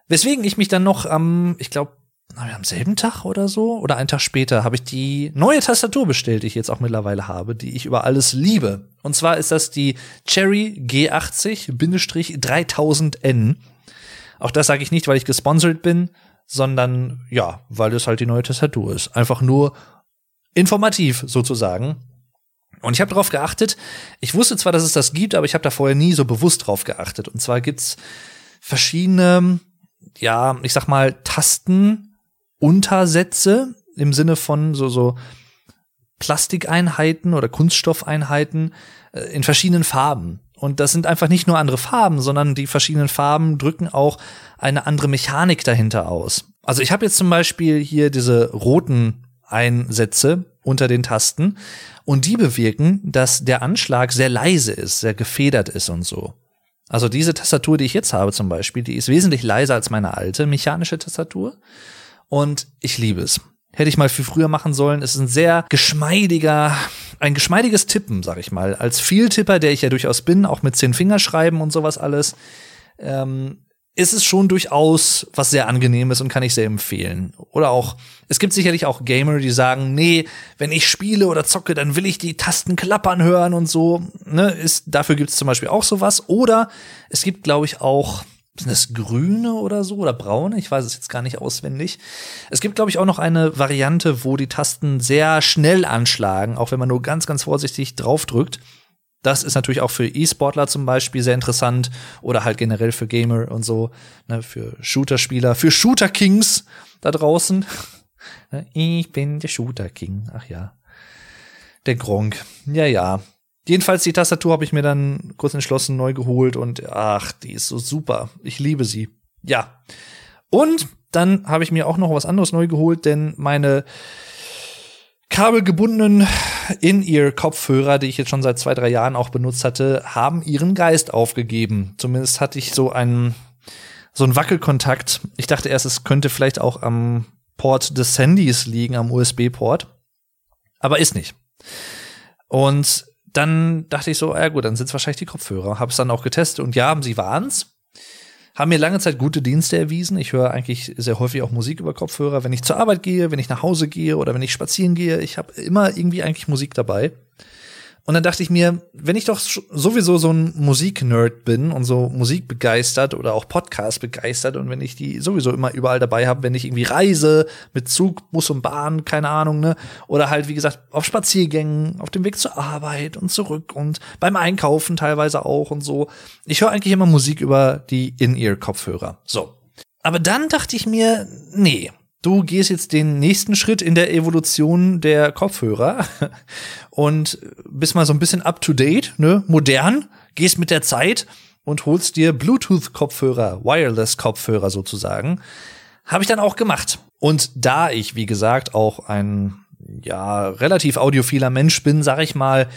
Weswegen ich mich dann noch am, ich glaube, am selben Tag oder so oder einen Tag später habe ich die neue Tastatur bestellt, die ich jetzt auch mittlerweile habe, die ich über alles liebe. Und zwar ist das die Cherry G80-3000N. Auch das sage ich nicht, weil ich gesponsert bin, sondern ja, weil es halt die neue Tastatur ist. Einfach nur informativ sozusagen. Und ich habe darauf geachtet, ich wusste zwar, dass es das gibt, aber ich habe da vorher nie so bewusst drauf geachtet. Und zwar gibt's verschiedene, ja, ich sag mal, Tastenuntersätze im Sinne von so, so Plastikeinheiten oder Kunststoffeinheiten äh, in verschiedenen Farben. Und das sind einfach nicht nur andere Farben, sondern die verschiedenen Farben drücken auch eine andere Mechanik dahinter aus. Also ich habe jetzt zum Beispiel hier diese roten Einsätze unter den Tasten und die bewirken, dass der Anschlag sehr leise ist, sehr gefedert ist und so. Also diese Tastatur, die ich jetzt habe zum Beispiel, die ist wesentlich leiser als meine alte mechanische Tastatur und ich liebe es. Hätte ich mal viel früher machen sollen. Es ist ein sehr geschmeidiger, ein geschmeidiges Tippen, sag ich mal. Als Vieltipper, der ich ja durchaus bin, auch mit zehn Fingerschreiben und sowas alles, ähm, ist es schon durchaus was sehr angenehmes und kann ich sehr empfehlen. Oder auch, es gibt sicherlich auch Gamer, die sagen, nee, wenn ich spiele oder zocke, dann will ich die Tasten klappern hören und so. Ne, ist, dafür gibt es zum Beispiel auch sowas. Oder es gibt, glaube ich, auch sind das grüne oder so oder braune? Ich weiß es jetzt gar nicht auswendig. Es gibt, glaube ich, auch noch eine Variante, wo die Tasten sehr schnell anschlagen, auch wenn man nur ganz, ganz vorsichtig draufdrückt. Das ist natürlich auch für E-Sportler zum Beispiel sehr interessant oder halt generell für Gamer und so, ne, für Shooter-Spieler, für Shooter-Kings da draußen. Ne, ich bin der Shooter-King. Ach ja. Der Gronk. Ja, ja. Jedenfalls die Tastatur habe ich mir dann kurz entschlossen neu geholt und ach, die ist so super. Ich liebe sie. Ja. Und dann habe ich mir auch noch was anderes neu geholt, denn meine kabelgebundenen In-Ear-Kopfhörer, die ich jetzt schon seit zwei, drei Jahren auch benutzt hatte, haben ihren Geist aufgegeben. Zumindest hatte ich so einen, so einen Wackelkontakt. Ich dachte erst, es könnte vielleicht auch am Port des Handys liegen, am USB-Port. Aber ist nicht. Und dann dachte ich so, ja gut, dann sind es wahrscheinlich die Kopfhörer. Habe es dann auch getestet und ja, sie waren's. Haben mir lange Zeit gute Dienste erwiesen. Ich höre eigentlich sehr häufig auch Musik über Kopfhörer, wenn ich zur Arbeit gehe, wenn ich nach Hause gehe oder wenn ich spazieren gehe. Ich habe immer irgendwie eigentlich Musik dabei. Und dann dachte ich mir, wenn ich doch sowieso so ein Musiknerd bin und so Musik begeistert oder auch Podcast begeistert und wenn ich die sowieso immer überall dabei habe, wenn ich irgendwie reise mit Zug, Bus und Bahn, keine Ahnung, ne, oder halt wie gesagt auf Spaziergängen, auf dem Weg zur Arbeit und zurück und beim Einkaufen teilweise auch und so. Ich höre eigentlich immer Musik über die In-Ear-Kopfhörer. So. Aber dann dachte ich mir, nee, du gehst jetzt den nächsten Schritt in der Evolution der Kopfhörer und bist mal so ein bisschen up to date, ne, modern, gehst mit der Zeit und holst dir Bluetooth-Kopfhörer, Wireless-Kopfhörer sozusagen. Habe ich dann auch gemacht. Und da ich, wie gesagt, auch ein ja relativ audiophiler Mensch bin, sag ich mal,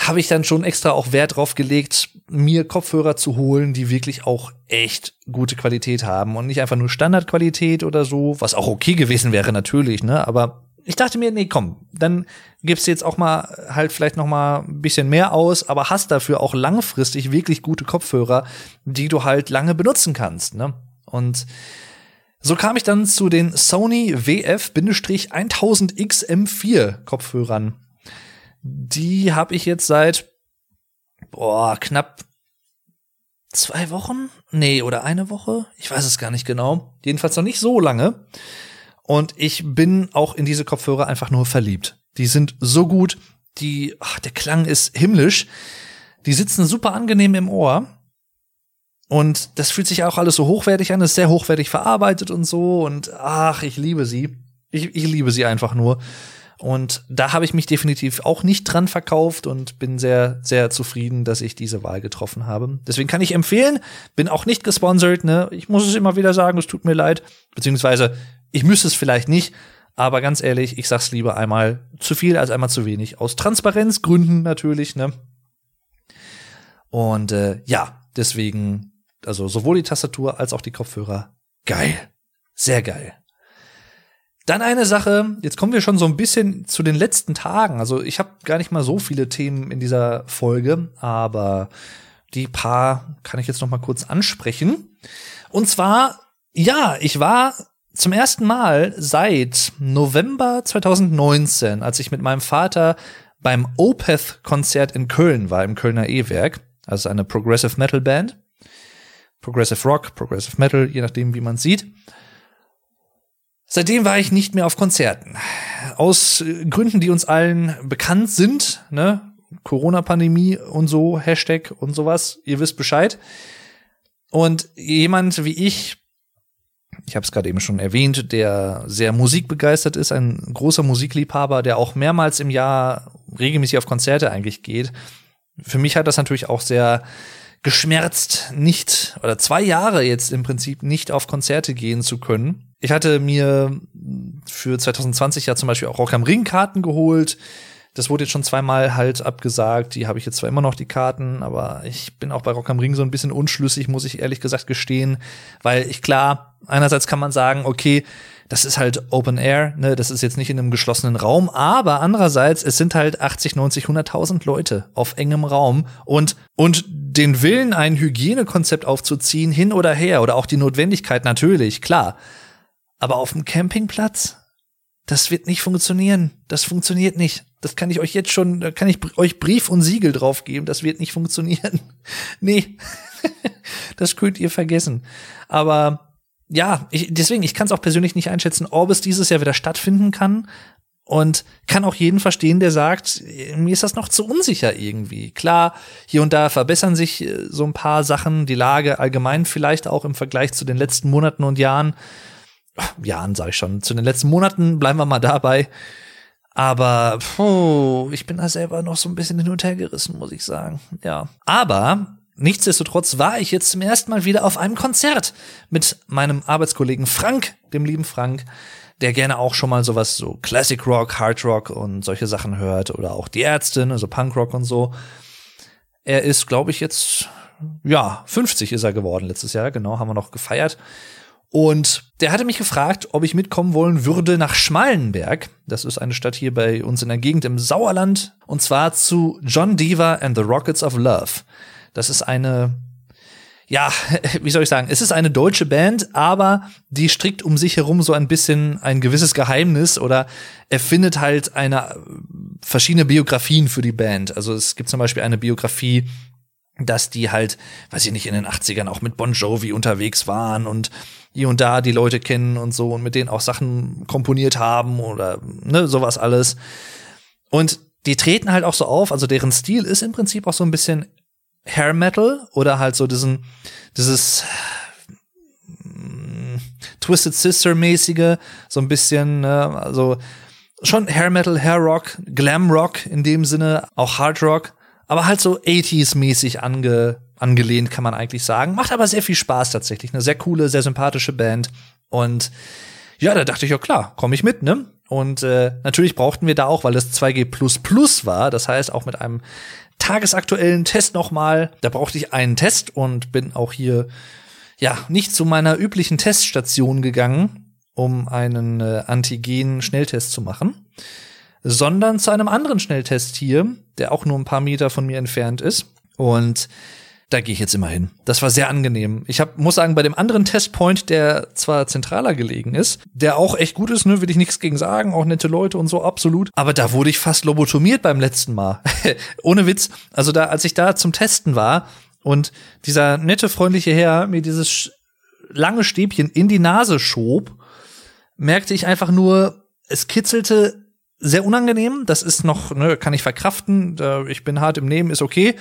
habe ich dann schon extra auch Wert drauf gelegt, mir Kopfhörer zu holen, die wirklich auch echt gute Qualität haben und nicht einfach nur Standardqualität oder so, was auch okay gewesen wäre natürlich, ne, aber ich dachte mir, nee, komm, dann gibst du jetzt auch mal halt vielleicht noch mal ein bisschen mehr aus, aber hast dafür auch langfristig wirklich gute Kopfhörer, die du halt lange benutzen kannst, ne? Und so kam ich dann zu den Sony WF-1000XM4 Kopfhörern die habe ich jetzt seit boah, knapp zwei Wochen? Nee, oder eine Woche? Ich weiß es gar nicht genau. Jedenfalls noch nicht so lange. Und ich bin auch in diese Kopfhörer einfach nur verliebt. Die sind so gut. Die, ach, der Klang ist himmlisch. Die sitzen super angenehm im Ohr. Und das fühlt sich auch alles so hochwertig an, ist sehr hochwertig verarbeitet und so. Und ach, ich liebe sie. Ich, ich liebe sie einfach nur. Und da habe ich mich definitiv auch nicht dran verkauft und bin sehr, sehr zufrieden, dass ich diese Wahl getroffen habe. Deswegen kann ich empfehlen, bin auch nicht gesponsert, ne? Ich muss es immer wieder sagen, es tut mir leid. Beziehungsweise, ich müsste es vielleicht nicht, aber ganz ehrlich, ich sag's lieber einmal zu viel als einmal zu wenig. Aus Transparenzgründen natürlich, ne? Und äh, ja, deswegen, also sowohl die Tastatur als auch die Kopfhörer, geil. Sehr geil. Dann eine Sache, jetzt kommen wir schon so ein bisschen zu den letzten Tagen. Also ich habe gar nicht mal so viele Themen in dieser Folge, aber die paar kann ich jetzt noch mal kurz ansprechen. Und zwar, ja, ich war zum ersten Mal seit November 2019, als ich mit meinem Vater beim Opeth-Konzert in Köln war, im Kölner E-Werk, also eine Progressive Metal Band. Progressive Rock, Progressive Metal, je nachdem, wie man sieht. Seitdem war ich nicht mehr auf Konzerten. Aus Gründen, die uns allen bekannt sind, ne? Corona-Pandemie und so, Hashtag und sowas, ihr wisst Bescheid. Und jemand wie ich, ich habe es gerade eben schon erwähnt, der sehr musikbegeistert ist, ein großer Musikliebhaber, der auch mehrmals im Jahr regelmäßig auf Konzerte eigentlich geht. Für mich hat das natürlich auch sehr geschmerzt, nicht oder zwei Jahre jetzt im Prinzip nicht auf Konzerte gehen zu können. Ich hatte mir für 2020 ja zum Beispiel auch Rock am Ring Karten geholt. Das wurde jetzt schon zweimal halt abgesagt. Die habe ich jetzt zwar immer noch die Karten, aber ich bin auch bei Rock am Ring so ein bisschen unschlüssig, muss ich ehrlich gesagt gestehen, weil ich klar, einerseits kann man sagen, okay, das ist halt Open Air, ne, das ist jetzt nicht in einem geschlossenen Raum, aber andererseits, es sind halt 80, 90, 100.000 Leute auf engem Raum und, und den Willen, ein Hygienekonzept aufzuziehen, hin oder her, oder auch die Notwendigkeit natürlich, klar. Aber auf dem Campingplatz, das wird nicht funktionieren. Das funktioniert nicht. Das kann ich euch jetzt schon, da kann ich euch Brief und Siegel drauf geben. Das wird nicht funktionieren. nee. das könnt ihr vergessen. Aber ja, ich, deswegen, ich kann es auch persönlich nicht einschätzen, ob es dieses Jahr wieder stattfinden kann. Und kann auch jeden verstehen, der sagt, mir ist das noch zu unsicher irgendwie. Klar, hier und da verbessern sich äh, so ein paar Sachen, die Lage allgemein vielleicht auch im Vergleich zu den letzten Monaten und Jahren. Jahren sage ich schon, zu den letzten Monaten bleiben wir mal dabei. Aber puh, ich bin da selber noch so ein bisschen hin und her gerissen, muss ich sagen. Ja. Aber Nichtsdestotrotz war ich jetzt zum ersten Mal wieder auf einem Konzert mit meinem Arbeitskollegen Frank, dem lieben Frank, der gerne auch schon mal sowas so Classic Rock, Hard Rock und solche Sachen hört oder auch die Ärztin, also Punk Rock und so. Er ist, glaube ich, jetzt ja, 50 ist er geworden letztes Jahr, genau, haben wir noch gefeiert. Und der hatte mich gefragt, ob ich mitkommen wollen würde nach Schmallenberg. Das ist eine Stadt hier bei uns in der Gegend im Sauerland. Und zwar zu John Diva and the Rockets of Love. Das ist eine, ja, wie soll ich sagen, es ist eine deutsche Band, aber die strickt um sich herum so ein bisschen ein gewisses Geheimnis oder erfindet halt eine verschiedene Biografien für die Band. Also es gibt zum Beispiel eine Biografie, dass die halt, weiß ich nicht, in den 80ern auch mit Bon Jovi unterwegs waren und hier und da die Leute kennen und so und mit denen auch Sachen komponiert haben oder ne, sowas alles. Und die treten halt auch so auf, also deren Stil ist im Prinzip auch so ein bisschen Hair Metal oder halt so diesen, dieses mm, Twisted Sister mäßige, so ein bisschen, ne, also schon Hair Metal, Hair Rock, Glam Rock in dem Sinne, auch Hard Rock, aber halt so 80s mäßig ange, angelehnt, kann man eigentlich sagen. Macht aber sehr viel Spaß tatsächlich. Eine sehr coole, sehr sympathische Band. Und ja, da dachte ich, ja klar, komme ich mit, ne? Und äh, natürlich brauchten wir da auch, weil es 2G war, das heißt auch mit einem tagesaktuellen Test nochmal. Da brauchte ich einen Test und bin auch hier ja nicht zu meiner üblichen Teststation gegangen, um einen äh, Antigen-Schnelltest zu machen, sondern zu einem anderen Schnelltest hier, der auch nur ein paar Meter von mir entfernt ist. Und da gehe ich jetzt immer hin. Das war sehr angenehm. Ich hab, muss sagen, bei dem anderen Testpoint, der zwar zentraler gelegen ist, der auch echt gut ist, ne, will ich nichts gegen sagen, auch nette Leute und so, absolut. Aber da wurde ich fast lobotomiert beim letzten Mal. Ohne Witz. Also da, als ich da zum Testen war und dieser nette, freundliche Herr mir dieses lange Stäbchen in die Nase schob, merkte ich einfach nur, es kitzelte sehr unangenehm. Das ist noch, ne, kann ich verkraften. Ich bin hart im Nehmen, ist okay.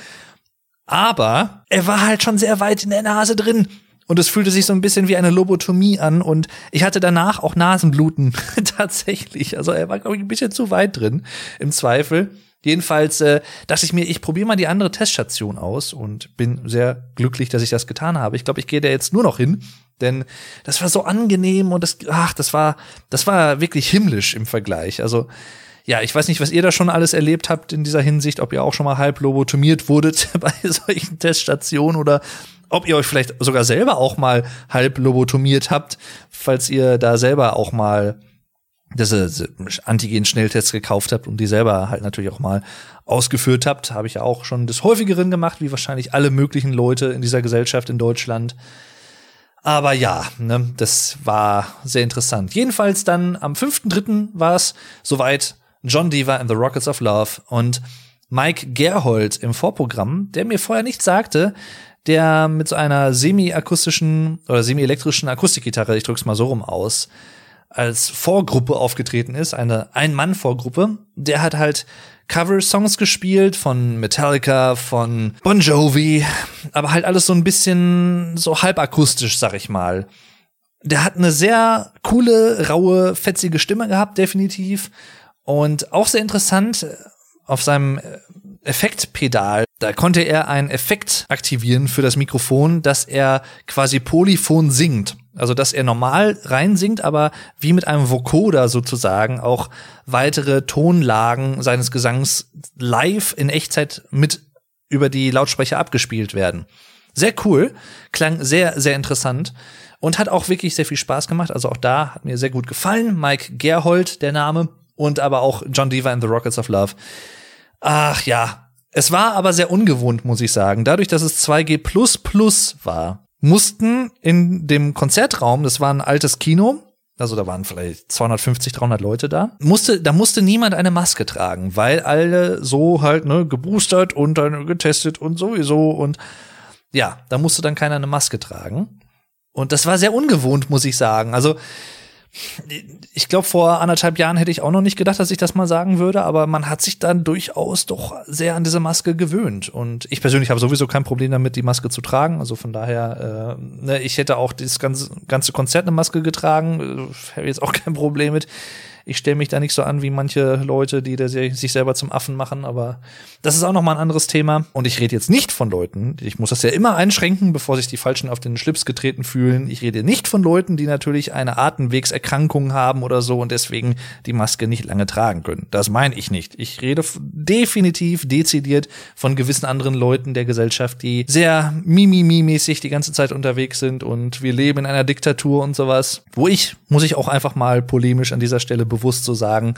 Aber er war halt schon sehr weit in der Nase drin. Und es fühlte sich so ein bisschen wie eine Lobotomie an. Und ich hatte danach auch Nasenbluten. Tatsächlich. Also er war, glaube ich, ein bisschen zu weit drin, im Zweifel. Jedenfalls äh, dachte ich mir, ich probiere mal die andere Teststation aus und bin sehr glücklich, dass ich das getan habe. Ich glaube, ich gehe da jetzt nur noch hin, denn das war so angenehm und das, ach, das war, das war wirklich himmlisch im Vergleich. Also ja, ich weiß nicht, was ihr da schon alles erlebt habt in dieser Hinsicht, ob ihr auch schon mal halb lobotomiert wurdet bei solchen Teststationen oder ob ihr euch vielleicht sogar selber auch mal halb lobotomiert habt, falls ihr da selber auch mal ihr Antigen-Schnelltests gekauft habt und die selber halt natürlich auch mal ausgeführt habt. Habe ich ja auch schon des häufigeren gemacht, wie wahrscheinlich alle möglichen Leute in dieser Gesellschaft in Deutschland. Aber ja, ne, das war sehr interessant. Jedenfalls dann am 5.3. war es soweit John Diva and the Rockets of Love und Mike Gerhold im Vorprogramm, der mir vorher nichts sagte, der mit so einer semi-akustischen oder semi-elektrischen Akustikgitarre, ich drück's mal so rum aus, als Vorgruppe aufgetreten ist, eine Ein-Mann-Vorgruppe. Der hat halt Cover-Songs gespielt von Metallica, von Bon Jovi, aber halt alles so ein bisschen so halbakustisch, sag ich mal. Der hat eine sehr coole, raue, fetzige Stimme gehabt, definitiv. Und auch sehr interessant, auf seinem Effektpedal, da konnte er einen Effekt aktivieren für das Mikrofon, dass er quasi polyphon singt. Also, dass er normal reinsingt, aber wie mit einem Vocoder sozusagen auch weitere Tonlagen seines Gesangs live in Echtzeit mit über die Lautsprecher abgespielt werden. Sehr cool, klang sehr, sehr interessant und hat auch wirklich sehr viel Spaß gemacht. Also auch da hat mir sehr gut gefallen. Mike Gerhold, der Name, und aber auch John Diva and the Rockets of Love. Ach ja, es war aber sehr ungewohnt, muss ich sagen. Dadurch, dass es 2G war, mussten in dem Konzertraum, das war ein altes Kino, also da waren vielleicht 250, 300 Leute da, musste, da musste niemand eine Maske tragen, weil alle so halt, ne, geboostert und dann getestet und sowieso und ja, da musste dann keiner eine Maske tragen. Und das war sehr ungewohnt, muss ich sagen. Also, ich glaube, vor anderthalb Jahren hätte ich auch noch nicht gedacht, dass ich das mal sagen würde, aber man hat sich dann durchaus doch sehr an diese Maske gewöhnt. Und ich persönlich habe sowieso kein Problem damit, die Maske zu tragen. Also von daher, äh, ne, ich hätte auch das ganze, ganze Konzert eine Maske getragen. Äh, Habe jetzt auch kein Problem mit. Ich stelle mich da nicht so an wie manche Leute, die sich selber zum Affen machen, aber das ist auch noch mal ein anderes Thema. Und ich rede jetzt nicht von Leuten, ich muss das ja immer einschränken, bevor sich die Falschen auf den Schlips getreten fühlen. Ich rede nicht von Leuten, die natürlich eine Atemwegserkrankung haben oder so und deswegen die Maske nicht lange tragen können. Das meine ich nicht. Ich rede definitiv dezidiert von gewissen anderen Leuten der Gesellschaft, die sehr mimimi-mäßig die ganze Zeit unterwegs sind und wir leben in einer Diktatur und sowas. Wo ich, muss ich auch einfach mal polemisch an dieser Stelle bewusst so sagen,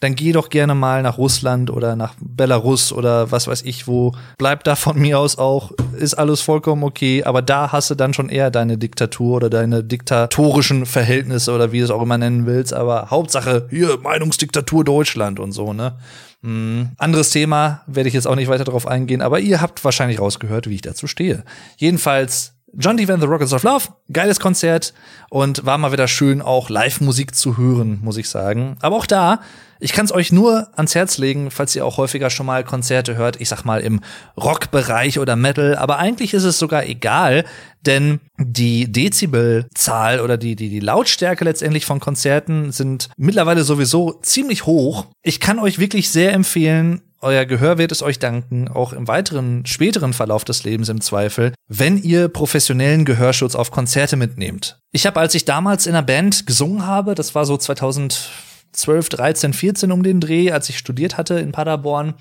dann geh doch gerne mal nach Russland oder nach Belarus oder was weiß ich wo. Bleib da von mir aus auch, ist alles vollkommen okay, aber da hast du dann schon eher deine Diktatur oder deine diktatorischen Verhältnisse oder wie du es auch immer nennen willst, aber Hauptsache hier Meinungsdiktatur Deutschland und so, ne? Hm. Anderes Thema, werde ich jetzt auch nicht weiter darauf eingehen, aber ihr habt wahrscheinlich rausgehört, wie ich dazu stehe. Jedenfalls John Devan The Rockets of Love, geiles Konzert und war mal wieder schön auch Live-Musik zu hören, muss ich sagen. Aber auch da, ich kann es euch nur ans Herz legen, falls ihr auch häufiger schon mal Konzerte hört, ich sag mal im Rock-Bereich oder Metal, aber eigentlich ist es sogar egal, denn die Dezibelzahl oder die, die, die Lautstärke letztendlich von Konzerten sind mittlerweile sowieso ziemlich hoch. Ich kann euch wirklich sehr empfehlen, euer Gehör wird es euch danken, auch im weiteren, späteren Verlauf des Lebens im Zweifel, wenn ihr professionellen Gehörschutz auf Konzerte mitnehmt. Ich habe, als ich damals in einer Band gesungen habe, das war so 2012, 13, 14 um den Dreh, als ich studiert hatte in Paderborn,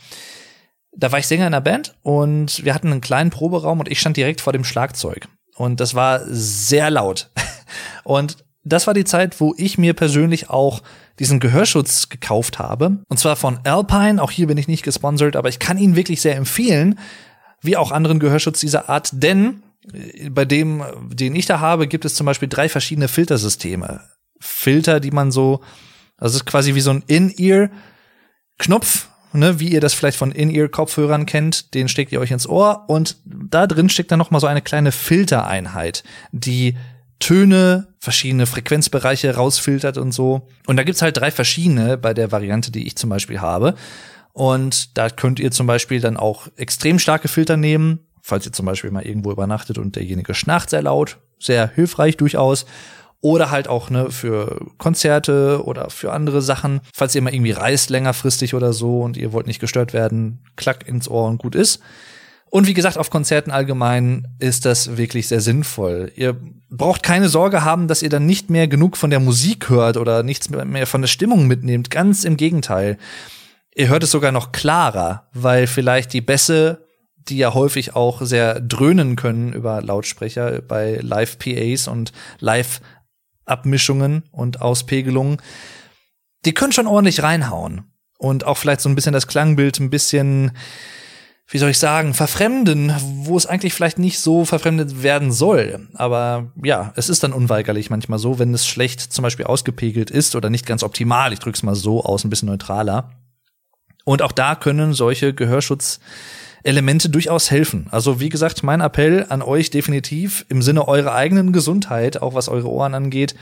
da war ich Sänger in einer Band und wir hatten einen kleinen Proberaum und ich stand direkt vor dem Schlagzeug. Und das war sehr laut. Und das war die Zeit, wo ich mir persönlich auch diesen Gehörschutz gekauft habe. Und zwar von Alpine. Auch hier bin ich nicht gesponsert, aber ich kann ihn wirklich sehr empfehlen, wie auch anderen Gehörschutz dieser Art, denn äh, bei dem, den ich da habe, gibt es zum Beispiel drei verschiedene Filtersysteme. Filter, die man so, das ist quasi wie so ein In-Ear-Knopf, ne, wie ihr das vielleicht von In-Ear-Kopfhörern kennt, den steckt ihr euch ins Ohr und da drin steckt dann noch mal so eine kleine Filtereinheit, die Töne, verschiedene Frequenzbereiche rausfiltert und so. Und da gibt's halt drei verschiedene bei der Variante, die ich zum Beispiel habe. Und da könnt ihr zum Beispiel dann auch extrem starke Filter nehmen, falls ihr zum Beispiel mal irgendwo übernachtet und derjenige schnarcht sehr laut, sehr hilfreich durchaus. Oder halt auch ne, für Konzerte oder für andere Sachen. Falls ihr mal irgendwie reist längerfristig oder so und ihr wollt nicht gestört werden, klack ins Ohr und gut ist. Und wie gesagt, auf Konzerten allgemein ist das wirklich sehr sinnvoll. Ihr braucht keine Sorge haben, dass ihr dann nicht mehr genug von der Musik hört oder nichts mehr von der Stimmung mitnehmt. Ganz im Gegenteil. Ihr hört es sogar noch klarer, weil vielleicht die Bässe, die ja häufig auch sehr dröhnen können über Lautsprecher bei Live-PAs und Live-Abmischungen und Auspegelungen, die können schon ordentlich reinhauen. Und auch vielleicht so ein bisschen das Klangbild ein bisschen, wie soll ich sagen, verfremden, wo es eigentlich vielleicht nicht so verfremdet werden soll. Aber ja, es ist dann unweigerlich manchmal so, wenn es schlecht zum Beispiel ausgepegelt ist oder nicht ganz optimal. Ich drück's mal so aus, ein bisschen neutraler. Und auch da können solche Gehörschutz-Elemente durchaus helfen. Also wie gesagt, mein Appell an euch definitiv im Sinne eurer eigenen Gesundheit, auch was eure Ohren angeht,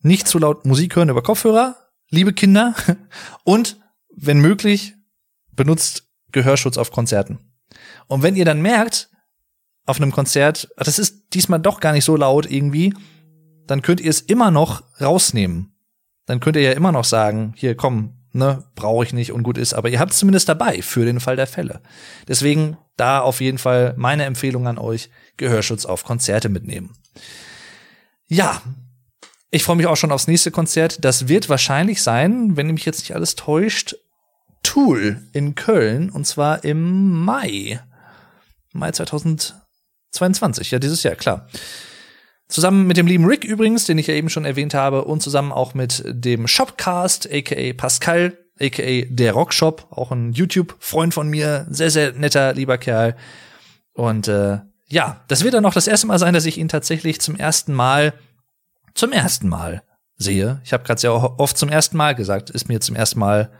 nicht zu laut Musik hören über Kopfhörer, liebe Kinder, und wenn möglich, benutzt Gehörschutz auf Konzerten. Und wenn ihr dann merkt, auf einem Konzert, das ist diesmal doch gar nicht so laut irgendwie, dann könnt ihr es immer noch rausnehmen. Dann könnt ihr ja immer noch sagen, hier komm, ne, brauche ich nicht und gut ist, aber ihr habt es zumindest dabei für den Fall der Fälle. Deswegen da auf jeden Fall meine Empfehlung an euch, Gehörschutz auf Konzerte mitnehmen. Ja, ich freue mich auch schon aufs nächste Konzert. Das wird wahrscheinlich sein, wenn mich jetzt nicht alles täuscht, Tool in Köln und zwar im Mai. Mai 2022, ja, dieses Jahr, klar. Zusammen mit dem lieben Rick übrigens, den ich ja eben schon erwähnt habe, und zusammen auch mit dem Shopcast, aka Pascal, aka der Rockshop, auch ein YouTube-Freund von mir, sehr, sehr netter, lieber Kerl. Und äh, ja, das wird dann noch das erste Mal sein, dass ich ihn tatsächlich zum ersten Mal, zum ersten Mal sehe. Ich habe gerade ja auch oft zum ersten Mal gesagt, ist mir zum ersten Mal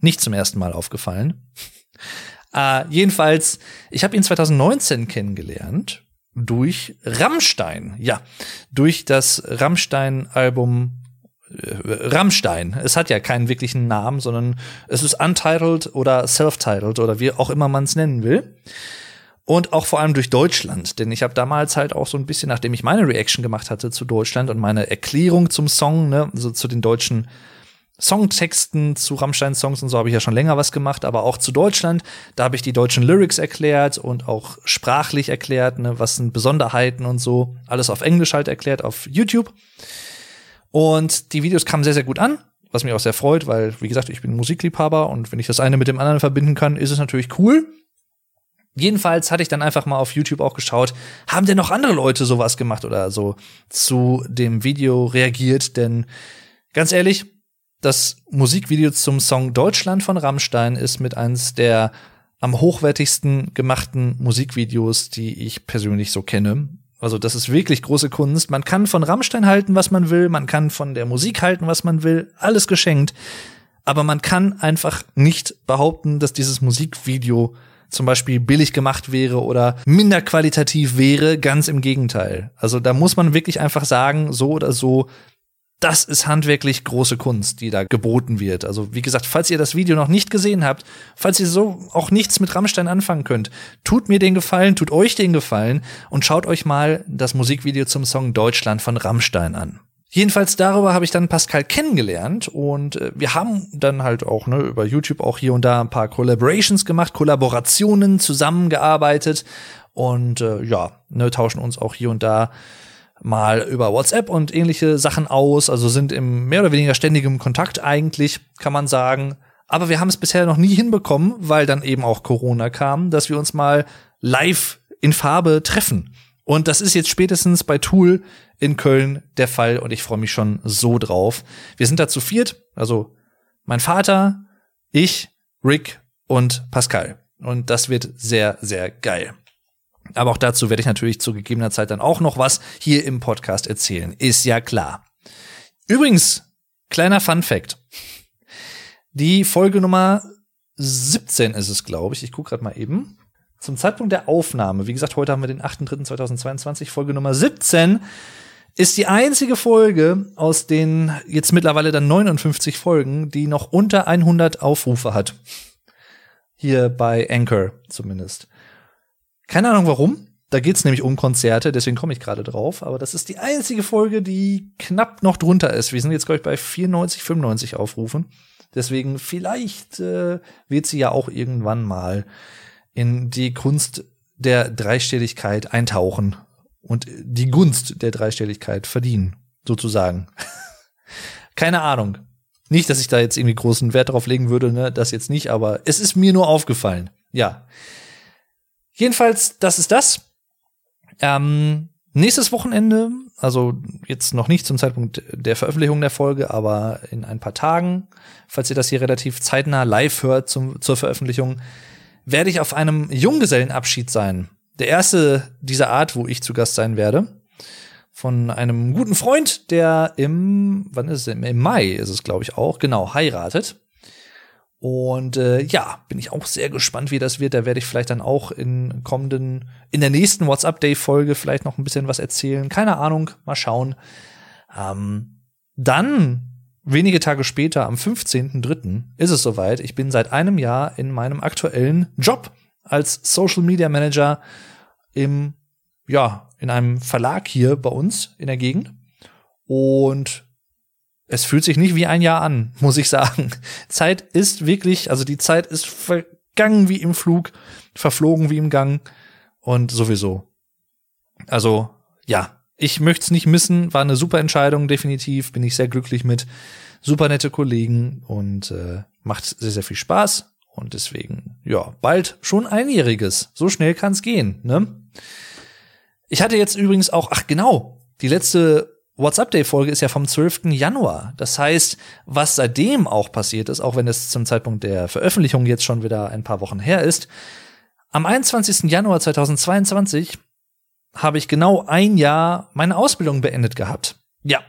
nicht zum ersten Mal aufgefallen. äh, jedenfalls, ich habe ihn 2019 kennengelernt durch Rammstein. Ja, durch das Rammstein-Album äh, Rammstein. Es hat ja keinen wirklichen Namen, sondern es ist untitled oder self-titled oder wie auch immer man es nennen will. Und auch vor allem durch Deutschland, denn ich habe damals halt auch so ein bisschen, nachdem ich meine Reaction gemacht hatte zu Deutschland und meine Erklärung zum Song, ne, also zu den deutschen Songtexten zu Rammstein-Songs und so habe ich ja schon länger was gemacht, aber auch zu Deutschland. Da habe ich die deutschen Lyrics erklärt und auch sprachlich erklärt, ne, was sind Besonderheiten und so. Alles auf Englisch halt erklärt auf YouTube. Und die Videos kamen sehr, sehr gut an, was mich auch sehr freut, weil, wie gesagt, ich bin Musikliebhaber und wenn ich das eine mit dem anderen verbinden kann, ist es natürlich cool. Jedenfalls hatte ich dann einfach mal auf YouTube auch geschaut, haben denn noch andere Leute sowas gemacht oder so zu dem Video reagiert? Denn ganz ehrlich, das Musikvideo zum Song Deutschland von Rammstein ist mit eins der am hochwertigsten gemachten Musikvideos, die ich persönlich so kenne. Also das ist wirklich große Kunst. Man kann von Rammstein halten, was man will, man kann von der Musik halten, was man will, alles geschenkt. Aber man kann einfach nicht behaupten, dass dieses Musikvideo zum Beispiel billig gemacht wäre oder minder qualitativ wäre. Ganz im Gegenteil. Also da muss man wirklich einfach sagen, so oder so, das ist handwerklich große Kunst, die da geboten wird. Also wie gesagt, falls ihr das Video noch nicht gesehen habt, falls ihr so auch nichts mit Rammstein anfangen könnt, tut mir den Gefallen, tut euch den Gefallen und schaut euch mal das Musikvideo zum Song Deutschland von Rammstein an. Jedenfalls darüber habe ich dann Pascal kennengelernt und äh, wir haben dann halt auch ne, über YouTube auch hier und da ein paar Collaborations gemacht, Kollaborationen zusammengearbeitet und äh, ja, ne, tauschen uns auch hier und da mal über WhatsApp und ähnliche Sachen aus, also sind im mehr oder weniger ständigem Kontakt eigentlich, kann man sagen. Aber wir haben es bisher noch nie hinbekommen, weil dann eben auch Corona kam, dass wir uns mal live in Farbe treffen. Und das ist jetzt spätestens bei Tool in Köln der Fall und ich freue mich schon so drauf. Wir sind da zu viert, also mein Vater, ich, Rick und Pascal. Und das wird sehr, sehr geil. Aber auch dazu werde ich natürlich zu gegebener Zeit dann auch noch was hier im Podcast erzählen. Ist ja klar. Übrigens, kleiner Fun Fact. Die Folge Nummer 17 ist es, glaube ich. Ich gucke gerade mal eben. Zum Zeitpunkt der Aufnahme, wie gesagt, heute haben wir den 8.3.2022, Folge Nummer 17, ist die einzige Folge aus den jetzt mittlerweile dann 59 Folgen, die noch unter 100 Aufrufe hat. Hier bei Anchor zumindest. Keine Ahnung warum. Da geht's nämlich um Konzerte, deswegen komme ich gerade drauf. Aber das ist die einzige Folge, die knapp noch drunter ist. Wir sind jetzt, glaube ich, bei 94, 95 Aufrufen. Deswegen vielleicht äh, wird sie ja auch irgendwann mal in die Kunst der Dreistelligkeit eintauchen und die Gunst der Dreistelligkeit verdienen, sozusagen. Keine Ahnung. Nicht, dass ich da jetzt irgendwie großen Wert drauf legen würde, ne, das jetzt nicht, aber es ist mir nur aufgefallen. Ja. Jedenfalls, das ist das. Ähm, Nächstes Wochenende, also jetzt noch nicht zum Zeitpunkt der Veröffentlichung der Folge, aber in ein paar Tagen, falls ihr das hier relativ zeitnah live hört zum, zur Veröffentlichung, werde ich auf einem Junggesellenabschied sein. Der erste dieser Art, wo ich zu Gast sein werde. Von einem guten Freund, der im, wann ist es? Im Mai ist es, glaube ich, auch, genau, heiratet. Und äh, ja, bin ich auch sehr gespannt, wie das wird. Da werde ich vielleicht dann auch in kommenden, in der nächsten WhatsApp-Day-Folge vielleicht noch ein bisschen was erzählen. Keine Ahnung, mal schauen. Ähm, dann, wenige Tage später, am 15.03., ist es soweit. Ich bin seit einem Jahr in meinem aktuellen Job als Social Media Manager im, ja, in einem Verlag hier bei uns in der Gegend. Und es fühlt sich nicht wie ein Jahr an, muss ich sagen. Zeit ist wirklich, also die Zeit ist vergangen wie im Flug, verflogen wie im Gang und sowieso. Also, ja, ich möchte es nicht missen, war eine super Entscheidung, definitiv, bin ich sehr glücklich mit. Super nette Kollegen und äh, macht sehr, sehr viel Spaß. Und deswegen, ja, bald schon einjähriges. So schnell kann's gehen, ne? Ich hatte jetzt übrigens auch, ach genau, die letzte WhatsApp-Day-Folge ist ja vom 12. Januar. Das heißt, was seitdem auch passiert ist, auch wenn es zum Zeitpunkt der Veröffentlichung jetzt schon wieder ein paar Wochen her ist, am 21. Januar 2022 habe ich genau ein Jahr meine Ausbildung beendet gehabt. Ja,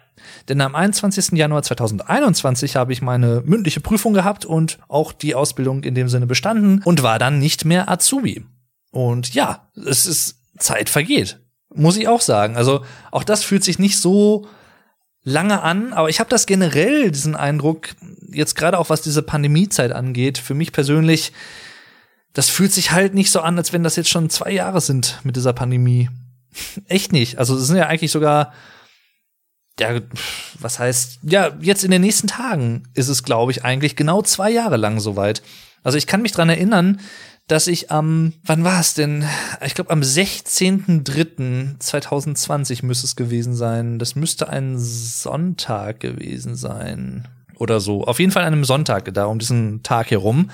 denn am 21. Januar 2021 habe ich meine mündliche Prüfung gehabt und auch die Ausbildung in dem Sinne bestanden und war dann nicht mehr Azubi. Und ja, es ist Zeit vergeht. Muss ich auch sagen. Also auch das fühlt sich nicht so lange an, aber ich habe das generell, diesen Eindruck, jetzt gerade auch was diese Pandemiezeit angeht, für mich persönlich, das fühlt sich halt nicht so an, als wenn das jetzt schon zwei Jahre sind mit dieser Pandemie. Echt nicht. Also es sind ja eigentlich sogar, ja, was heißt, ja, jetzt in den nächsten Tagen ist es, glaube ich, eigentlich genau zwei Jahre lang soweit. Also ich kann mich dran erinnern, dass ich am, wann war es denn? Ich glaube, am 16.03.2020 müsste es gewesen sein. Das müsste ein Sonntag gewesen sein. Oder so. Auf jeden Fall an einem Sonntag, da um diesen Tag herum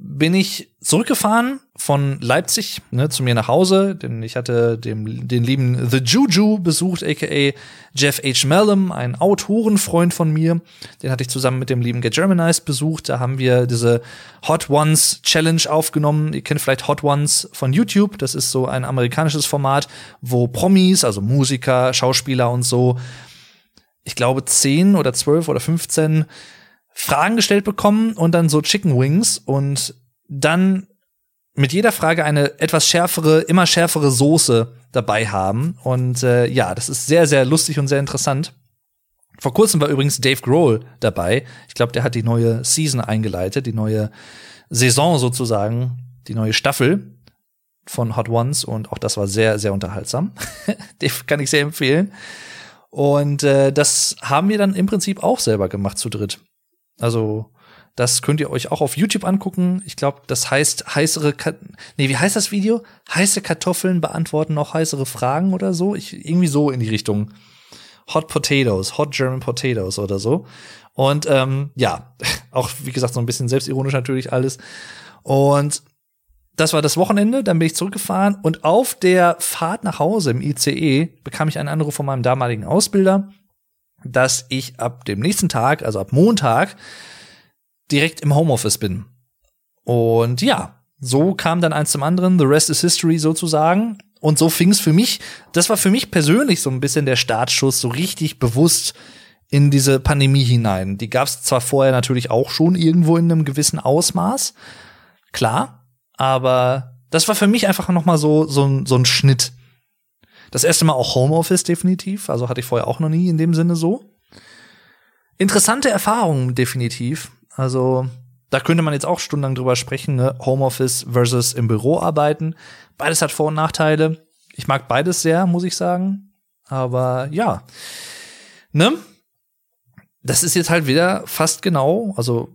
bin ich zurückgefahren von Leipzig ne, zu mir nach Hause, denn ich hatte dem, den lieben The Juju besucht, aka Jeff H. Mellum, ein Autorenfreund von mir. Den hatte ich zusammen mit dem lieben Get Germanized besucht. Da haben wir diese Hot Ones Challenge aufgenommen. Ihr kennt vielleicht Hot Ones von YouTube. Das ist so ein amerikanisches Format, wo Promis, also Musiker, Schauspieler und so, ich glaube, zehn oder zwölf oder 15 Fragen gestellt bekommen und dann so Chicken Wings und dann mit jeder Frage eine etwas schärfere, immer schärfere Soße dabei haben. Und äh, ja, das ist sehr, sehr lustig und sehr interessant. Vor kurzem war übrigens Dave Grohl dabei. Ich glaube, der hat die neue Season eingeleitet, die neue Saison sozusagen, die neue Staffel von Hot Ones und auch das war sehr, sehr unterhaltsam. Den kann ich sehr empfehlen. Und äh, das haben wir dann im Prinzip auch selber gemacht zu dritt. Also, das könnt ihr euch auch auf YouTube angucken. Ich glaube, das heißt heißere, Ka nee, wie heißt das Video? Heiße Kartoffeln beantworten noch heißere Fragen oder so. Ich, irgendwie so in die Richtung. Hot Potatoes, Hot German Potatoes oder so. Und ähm, ja, auch wie gesagt so ein bisschen selbstironisch natürlich alles. Und das war das Wochenende, dann bin ich zurückgefahren und auf der Fahrt nach Hause im ICE bekam ich einen Anruf von meinem damaligen Ausbilder, dass ich ab dem nächsten Tag, also ab Montag, direkt im Homeoffice bin. Und ja, so kam dann eins zum anderen, the rest is history sozusagen. Und so fing es für mich, das war für mich persönlich so ein bisschen der Startschuss, so richtig bewusst in diese Pandemie hinein. Die gab es zwar vorher natürlich auch schon irgendwo in einem gewissen Ausmaß, klar, aber das war für mich einfach noch mal so so, so ein Schnitt. Das erste Mal auch Homeoffice definitiv, also hatte ich vorher auch noch nie in dem Sinne so. Interessante Erfahrungen definitiv. Also da könnte man jetzt auch stundenlang drüber sprechen, ne? Homeoffice versus im Büro arbeiten. Beides hat Vor- und Nachteile. Ich mag beides sehr, muss ich sagen. Aber ja, ne? Das ist jetzt halt wieder fast genau, also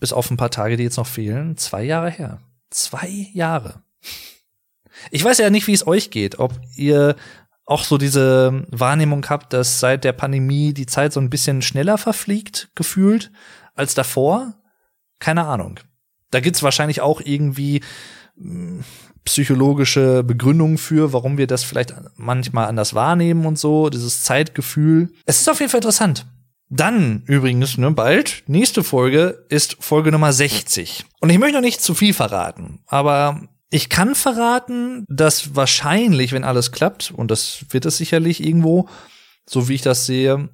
bis auf ein paar Tage, die jetzt noch fehlen, zwei Jahre her. Zwei Jahre. Ich weiß ja nicht, wie es euch geht, ob ihr auch so diese Wahrnehmung habt, dass seit der Pandemie die Zeit so ein bisschen schneller verfliegt, gefühlt, als davor. Keine Ahnung. Da gibt's wahrscheinlich auch irgendwie hm, psychologische Begründung für, warum wir das vielleicht manchmal anders wahrnehmen und so, dieses Zeitgefühl. Es ist auf jeden Fall interessant. Dann übrigens, ne, bald, nächste Folge ist Folge Nummer 60. Und ich möchte noch nicht zu viel verraten, aber ich kann verraten, dass wahrscheinlich, wenn alles klappt, und das wird es sicherlich irgendwo, so wie ich das sehe,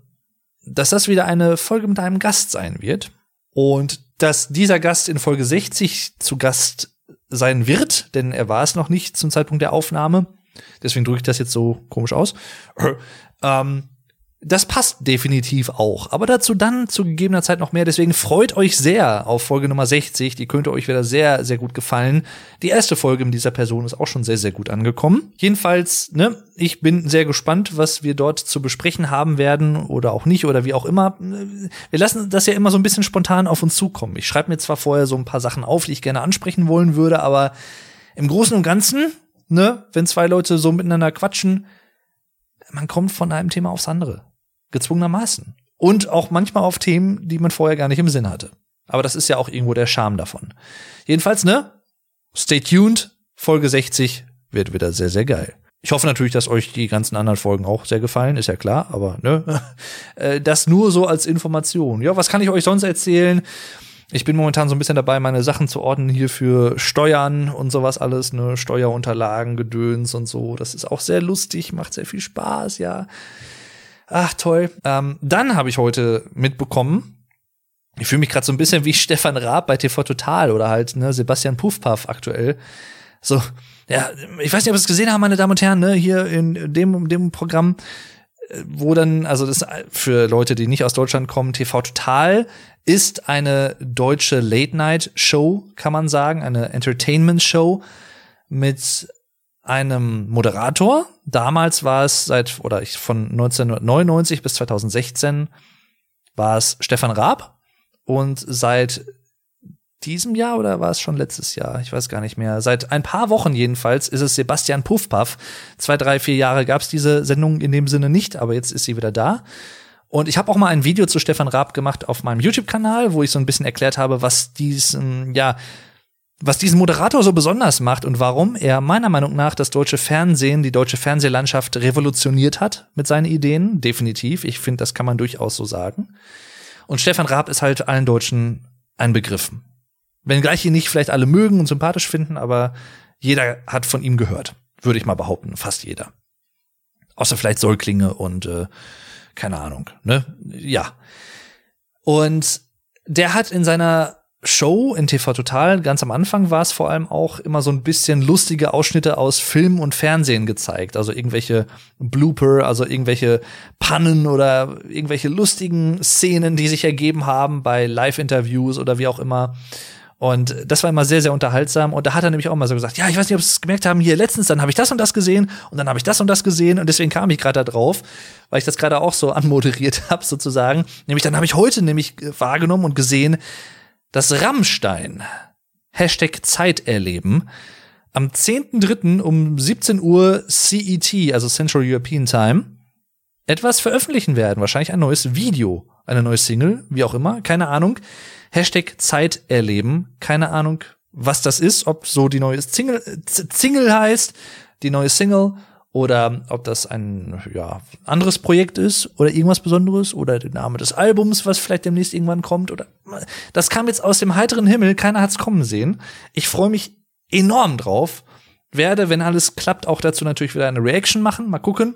dass das wieder eine Folge mit einem Gast sein wird. Und dass dieser Gast in Folge 60 zu Gast sein wird, denn er war es noch nicht zum Zeitpunkt der Aufnahme. Deswegen drücke ich das jetzt so komisch aus. ähm, das passt definitiv auch. Aber dazu dann zu gegebener Zeit noch mehr. Deswegen freut euch sehr auf Folge Nummer 60. Die könnte euch wieder sehr, sehr gut gefallen. Die erste Folge mit dieser Person ist auch schon sehr, sehr gut angekommen. Jedenfalls, ne, ich bin sehr gespannt, was wir dort zu besprechen haben werden oder auch nicht oder wie auch immer. Wir lassen das ja immer so ein bisschen spontan auf uns zukommen. Ich schreibe mir zwar vorher so ein paar Sachen auf, die ich gerne ansprechen wollen würde, aber im Großen und Ganzen, ne, wenn zwei Leute so miteinander quatschen, man kommt von einem Thema aufs andere gezwungenermaßen. Und auch manchmal auf Themen, die man vorher gar nicht im Sinn hatte. Aber das ist ja auch irgendwo der Charme davon. Jedenfalls, ne? Stay tuned. Folge 60 wird wieder sehr, sehr geil. Ich hoffe natürlich, dass euch die ganzen anderen Folgen auch sehr gefallen, ist ja klar, aber ne, äh, das nur so als Information. Ja, was kann ich euch sonst erzählen? Ich bin momentan so ein bisschen dabei, meine Sachen zu ordnen hier für Steuern und sowas alles, ne, Steuerunterlagen, Gedöns und so. Das ist auch sehr lustig, macht sehr viel Spaß, ja. Ach toll. Ähm, dann habe ich heute mitbekommen, ich fühle mich gerade so ein bisschen wie Stefan Raab bei TV Total oder halt ne, Sebastian Puffpaff aktuell. So, ja, ich weiß nicht, ob ihr es gesehen haben, meine Damen und Herren, ne, hier in dem, dem Programm, äh, wo dann, also das für Leute, die nicht aus Deutschland kommen, TV Total ist eine deutsche Late-Night-Show, kann man sagen, eine Entertainment-Show mit einem Moderator. Damals war es seit, oder ich, von 1999 bis 2016 war es Stefan Raab. Und seit diesem Jahr oder war es schon letztes Jahr? Ich weiß gar nicht mehr. Seit ein paar Wochen jedenfalls ist es Sebastian Puffpaff. Zwei, drei, vier Jahre gab es diese Sendung in dem Sinne nicht, aber jetzt ist sie wieder da. Und ich habe auch mal ein Video zu Stefan Raab gemacht auf meinem YouTube-Kanal, wo ich so ein bisschen erklärt habe, was diesen, ja, was diesen Moderator so besonders macht und warum er meiner Meinung nach das deutsche Fernsehen, die deutsche Fernsehlandschaft revolutioniert hat mit seinen Ideen, definitiv. Ich finde, das kann man durchaus so sagen. Und Stefan Raab ist halt allen Deutschen ein Begriff. Wenngleich ihn nicht vielleicht alle mögen und sympathisch finden, aber jeder hat von ihm gehört, würde ich mal behaupten, fast jeder. Außer vielleicht Säuglinge und äh, keine Ahnung, ne? Ja. Und der hat in seiner Show in TV Total, ganz am Anfang war es vor allem auch immer so ein bisschen lustige Ausschnitte aus Film und Fernsehen gezeigt. Also irgendwelche Blooper, also irgendwelche Pannen oder irgendwelche lustigen Szenen, die sich ergeben haben bei Live-Interviews oder wie auch immer. Und das war immer sehr, sehr unterhaltsam. Und da hat er nämlich auch mal so gesagt, ja, ich weiß nicht, ob Sie es gemerkt haben, hier letztens, dann habe ich das und das gesehen und dann habe ich das und das gesehen. Und deswegen kam ich gerade da drauf, weil ich das gerade auch so anmoderiert habe, sozusagen. Nämlich, dann habe ich heute nämlich wahrgenommen und gesehen, dass Rammstein, Hashtag Zeiterleben, am 10.3. um 17 Uhr CET, also Central European Time, etwas veröffentlichen werden. Wahrscheinlich ein neues Video, eine neue Single, wie auch immer, keine Ahnung. Hashtag Zeiterleben, keine Ahnung, was das ist, ob so die neue Single, Single heißt, die neue Single oder ob das ein ja, anderes Projekt ist oder irgendwas Besonderes oder der Name des Albums, was vielleicht demnächst irgendwann kommt oder das kam jetzt aus dem heiteren Himmel, keiner hat's kommen sehen. Ich freue mich enorm drauf. Werde, wenn alles klappt, auch dazu natürlich wieder eine Reaction machen, mal gucken.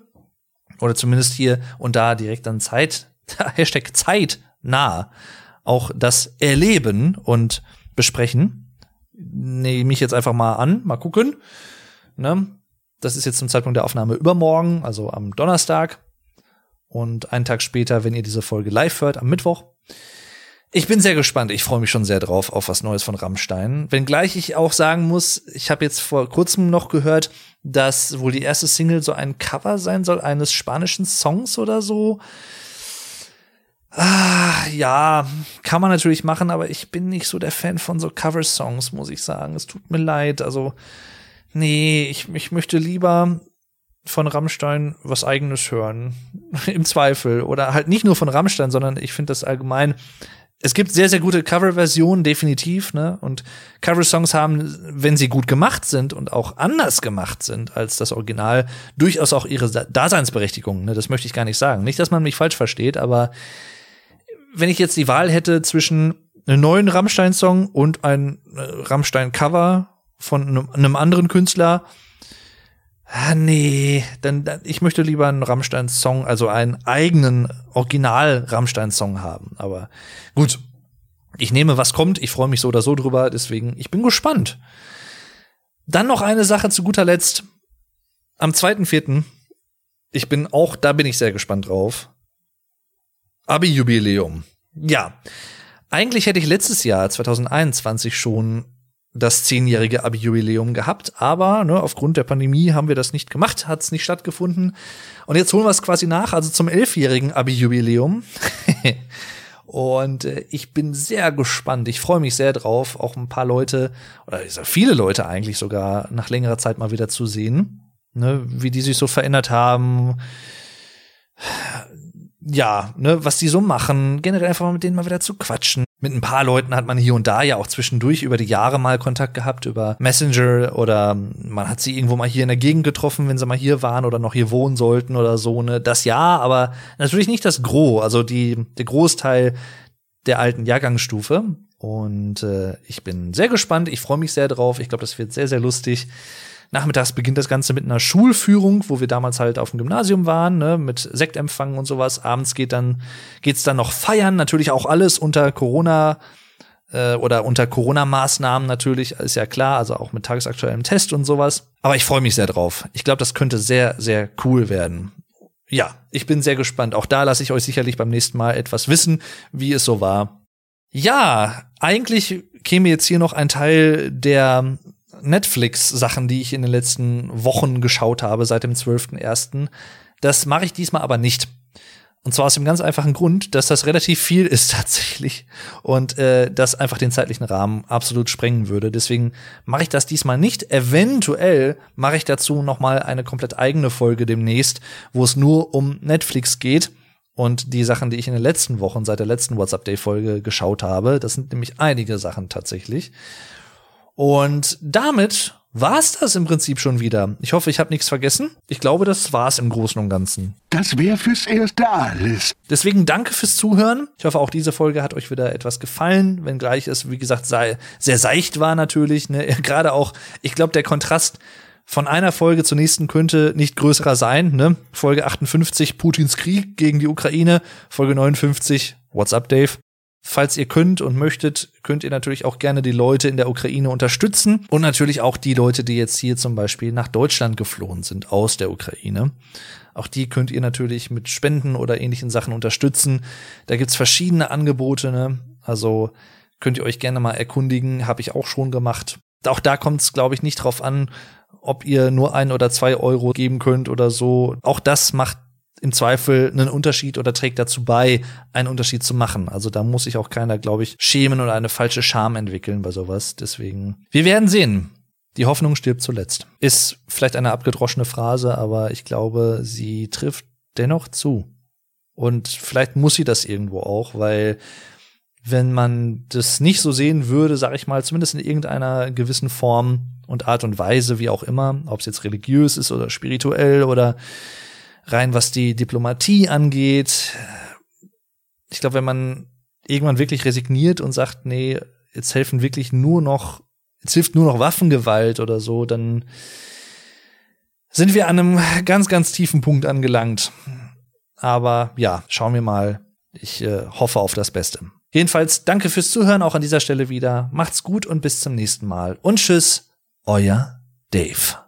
Oder zumindest hier und da direkt dann Zeit, Hashtag Zeit nah, auch das erleben und besprechen. Nehme ich jetzt einfach mal an, mal gucken. Ne? Das ist jetzt zum Zeitpunkt der Aufnahme übermorgen, also am Donnerstag. Und einen Tag später, wenn ihr diese Folge live hört, am Mittwoch. Ich bin sehr gespannt. Ich freue mich schon sehr drauf auf was Neues von Rammstein. Wenngleich ich auch sagen muss, ich habe jetzt vor kurzem noch gehört, dass wohl die erste Single so ein Cover sein soll eines spanischen Songs oder so. Ah, ja, kann man natürlich machen, aber ich bin nicht so der Fan von so Cover-Songs, muss ich sagen. Es tut mir leid. Also nee, ich, ich möchte lieber von Rammstein was eigenes hören. Im Zweifel. Oder halt nicht nur von Rammstein, sondern ich finde das allgemein es gibt sehr, sehr gute Coverversionen, definitiv, ne? Und Cover-Songs haben, wenn sie gut gemacht sind und auch anders gemacht sind als das Original, durchaus auch ihre Daseinsberechtigung, ne? Das möchte ich gar nicht sagen. Nicht, dass man mich falsch versteht, aber wenn ich jetzt die Wahl hätte zwischen einem neuen Rammstein-Song und ein äh, Rammstein-Cover von einem anderen Künstler, Ah, nee, dann, dann ich möchte lieber einen Rammstein-Song, also einen eigenen Original-Rammstein-Song haben. Aber gut, ich nehme, was kommt. Ich freue mich so oder so drüber. Deswegen, ich bin gespannt. Dann noch eine Sache zu guter Letzt. Am 2.4. Ich bin auch, da bin ich sehr gespannt drauf. Abi-Jubiläum. Ja. Eigentlich hätte ich letztes Jahr, 2021, schon das zehnjährige Abi-Jubiläum gehabt, aber ne, aufgrund der Pandemie haben wir das nicht gemacht, hat es nicht stattgefunden. Und jetzt holen wir es quasi nach, also zum elfjährigen Abi-Jubiläum. Und äh, ich bin sehr gespannt. Ich freue mich sehr drauf, auch ein paar Leute, oder viele Leute eigentlich sogar nach längerer Zeit mal wieder zu sehen, ne, wie die sich so verändert haben ja, ne, was die so machen, generell einfach mal mit denen mal wieder zu quatschen. Mit ein paar Leuten hat man hier und da ja auch zwischendurch über die Jahre mal Kontakt gehabt, über Messenger oder man hat sie irgendwo mal hier in der Gegend getroffen, wenn sie mal hier waren oder noch hier wohnen sollten oder so, ne. Das ja, aber natürlich nicht das Gros, also die, der Großteil der alten Jahrgangsstufe. Und äh, ich bin sehr gespannt, ich freue mich sehr drauf. Ich glaube, das wird sehr, sehr lustig. Nachmittags beginnt das Ganze mit einer Schulführung, wo wir damals halt auf dem Gymnasium waren, ne, mit Sektempfang und sowas. Abends geht dann, geht's dann noch feiern, natürlich auch alles unter Corona äh, oder unter Corona-Maßnahmen natürlich, ist ja klar, also auch mit tagesaktuellem Test und sowas. Aber ich freue mich sehr drauf. Ich glaube, das könnte sehr, sehr cool werden. Ja, ich bin sehr gespannt. Auch da lasse ich euch sicherlich beim nächsten Mal etwas wissen, wie es so war. Ja, eigentlich käme jetzt hier noch ein Teil der Netflix-Sachen, die ich in den letzten Wochen geschaut habe, seit dem 12.01. Das mache ich diesmal aber nicht. Und zwar aus dem ganz einfachen Grund, dass das relativ viel ist tatsächlich und äh, das einfach den zeitlichen Rahmen absolut sprengen würde. Deswegen mache ich das diesmal nicht. Eventuell mache ich dazu noch mal eine komplett eigene Folge demnächst, wo es nur um Netflix geht und die Sachen, die ich in den letzten Wochen seit der letzten WhatsApp Day Folge geschaut habe. Das sind nämlich einige Sachen tatsächlich. Und damit war's das im Prinzip schon wieder. Ich hoffe, ich habe nichts vergessen. Ich glaube, das war's im Großen und Ganzen. Das wäre fürs Erste alles. Deswegen danke fürs Zuhören. Ich hoffe, auch diese Folge hat euch wieder etwas gefallen, wenngleich es, wie gesagt, sei, sehr seicht war natürlich. Ne? Gerade auch, ich glaube, der Kontrast von einer Folge zur nächsten könnte nicht größerer sein. Ne? Folge 58, Putins Krieg gegen die Ukraine. Folge 59, What's up, Dave? Falls ihr könnt und möchtet, könnt ihr natürlich auch gerne die Leute in der Ukraine unterstützen und natürlich auch die Leute, die jetzt hier zum Beispiel nach Deutschland geflohen sind aus der Ukraine. Auch die könnt ihr natürlich mit Spenden oder ähnlichen Sachen unterstützen. Da gibt's verschiedene Angebote. Ne? Also könnt ihr euch gerne mal erkundigen, habe ich auch schon gemacht. Auch da kommt es, glaube ich, nicht drauf an, ob ihr nur ein oder zwei Euro geben könnt oder so. Auch das macht im Zweifel einen Unterschied oder trägt dazu bei, einen Unterschied zu machen. Also da muss sich auch keiner, glaube ich, schämen oder eine falsche Scham entwickeln bei sowas. Deswegen, wir werden sehen. Die Hoffnung stirbt zuletzt. Ist vielleicht eine abgedroschene Phrase, aber ich glaube, sie trifft dennoch zu. Und vielleicht muss sie das irgendwo auch, weil wenn man das nicht so sehen würde, sage ich mal, zumindest in irgendeiner gewissen Form und Art und Weise, wie auch immer, ob es jetzt religiös ist oder spirituell oder rein was die Diplomatie angeht. Ich glaube, wenn man irgendwann wirklich resigniert und sagt, nee, jetzt helfen wirklich nur noch, jetzt hilft nur noch Waffengewalt oder so, dann sind wir an einem ganz, ganz tiefen Punkt angelangt. Aber ja, schauen wir mal. Ich äh, hoffe auf das Beste. Jedenfalls danke fürs Zuhören auch an dieser Stelle wieder. Macht's gut und bis zum nächsten Mal. Und tschüss, euer Dave.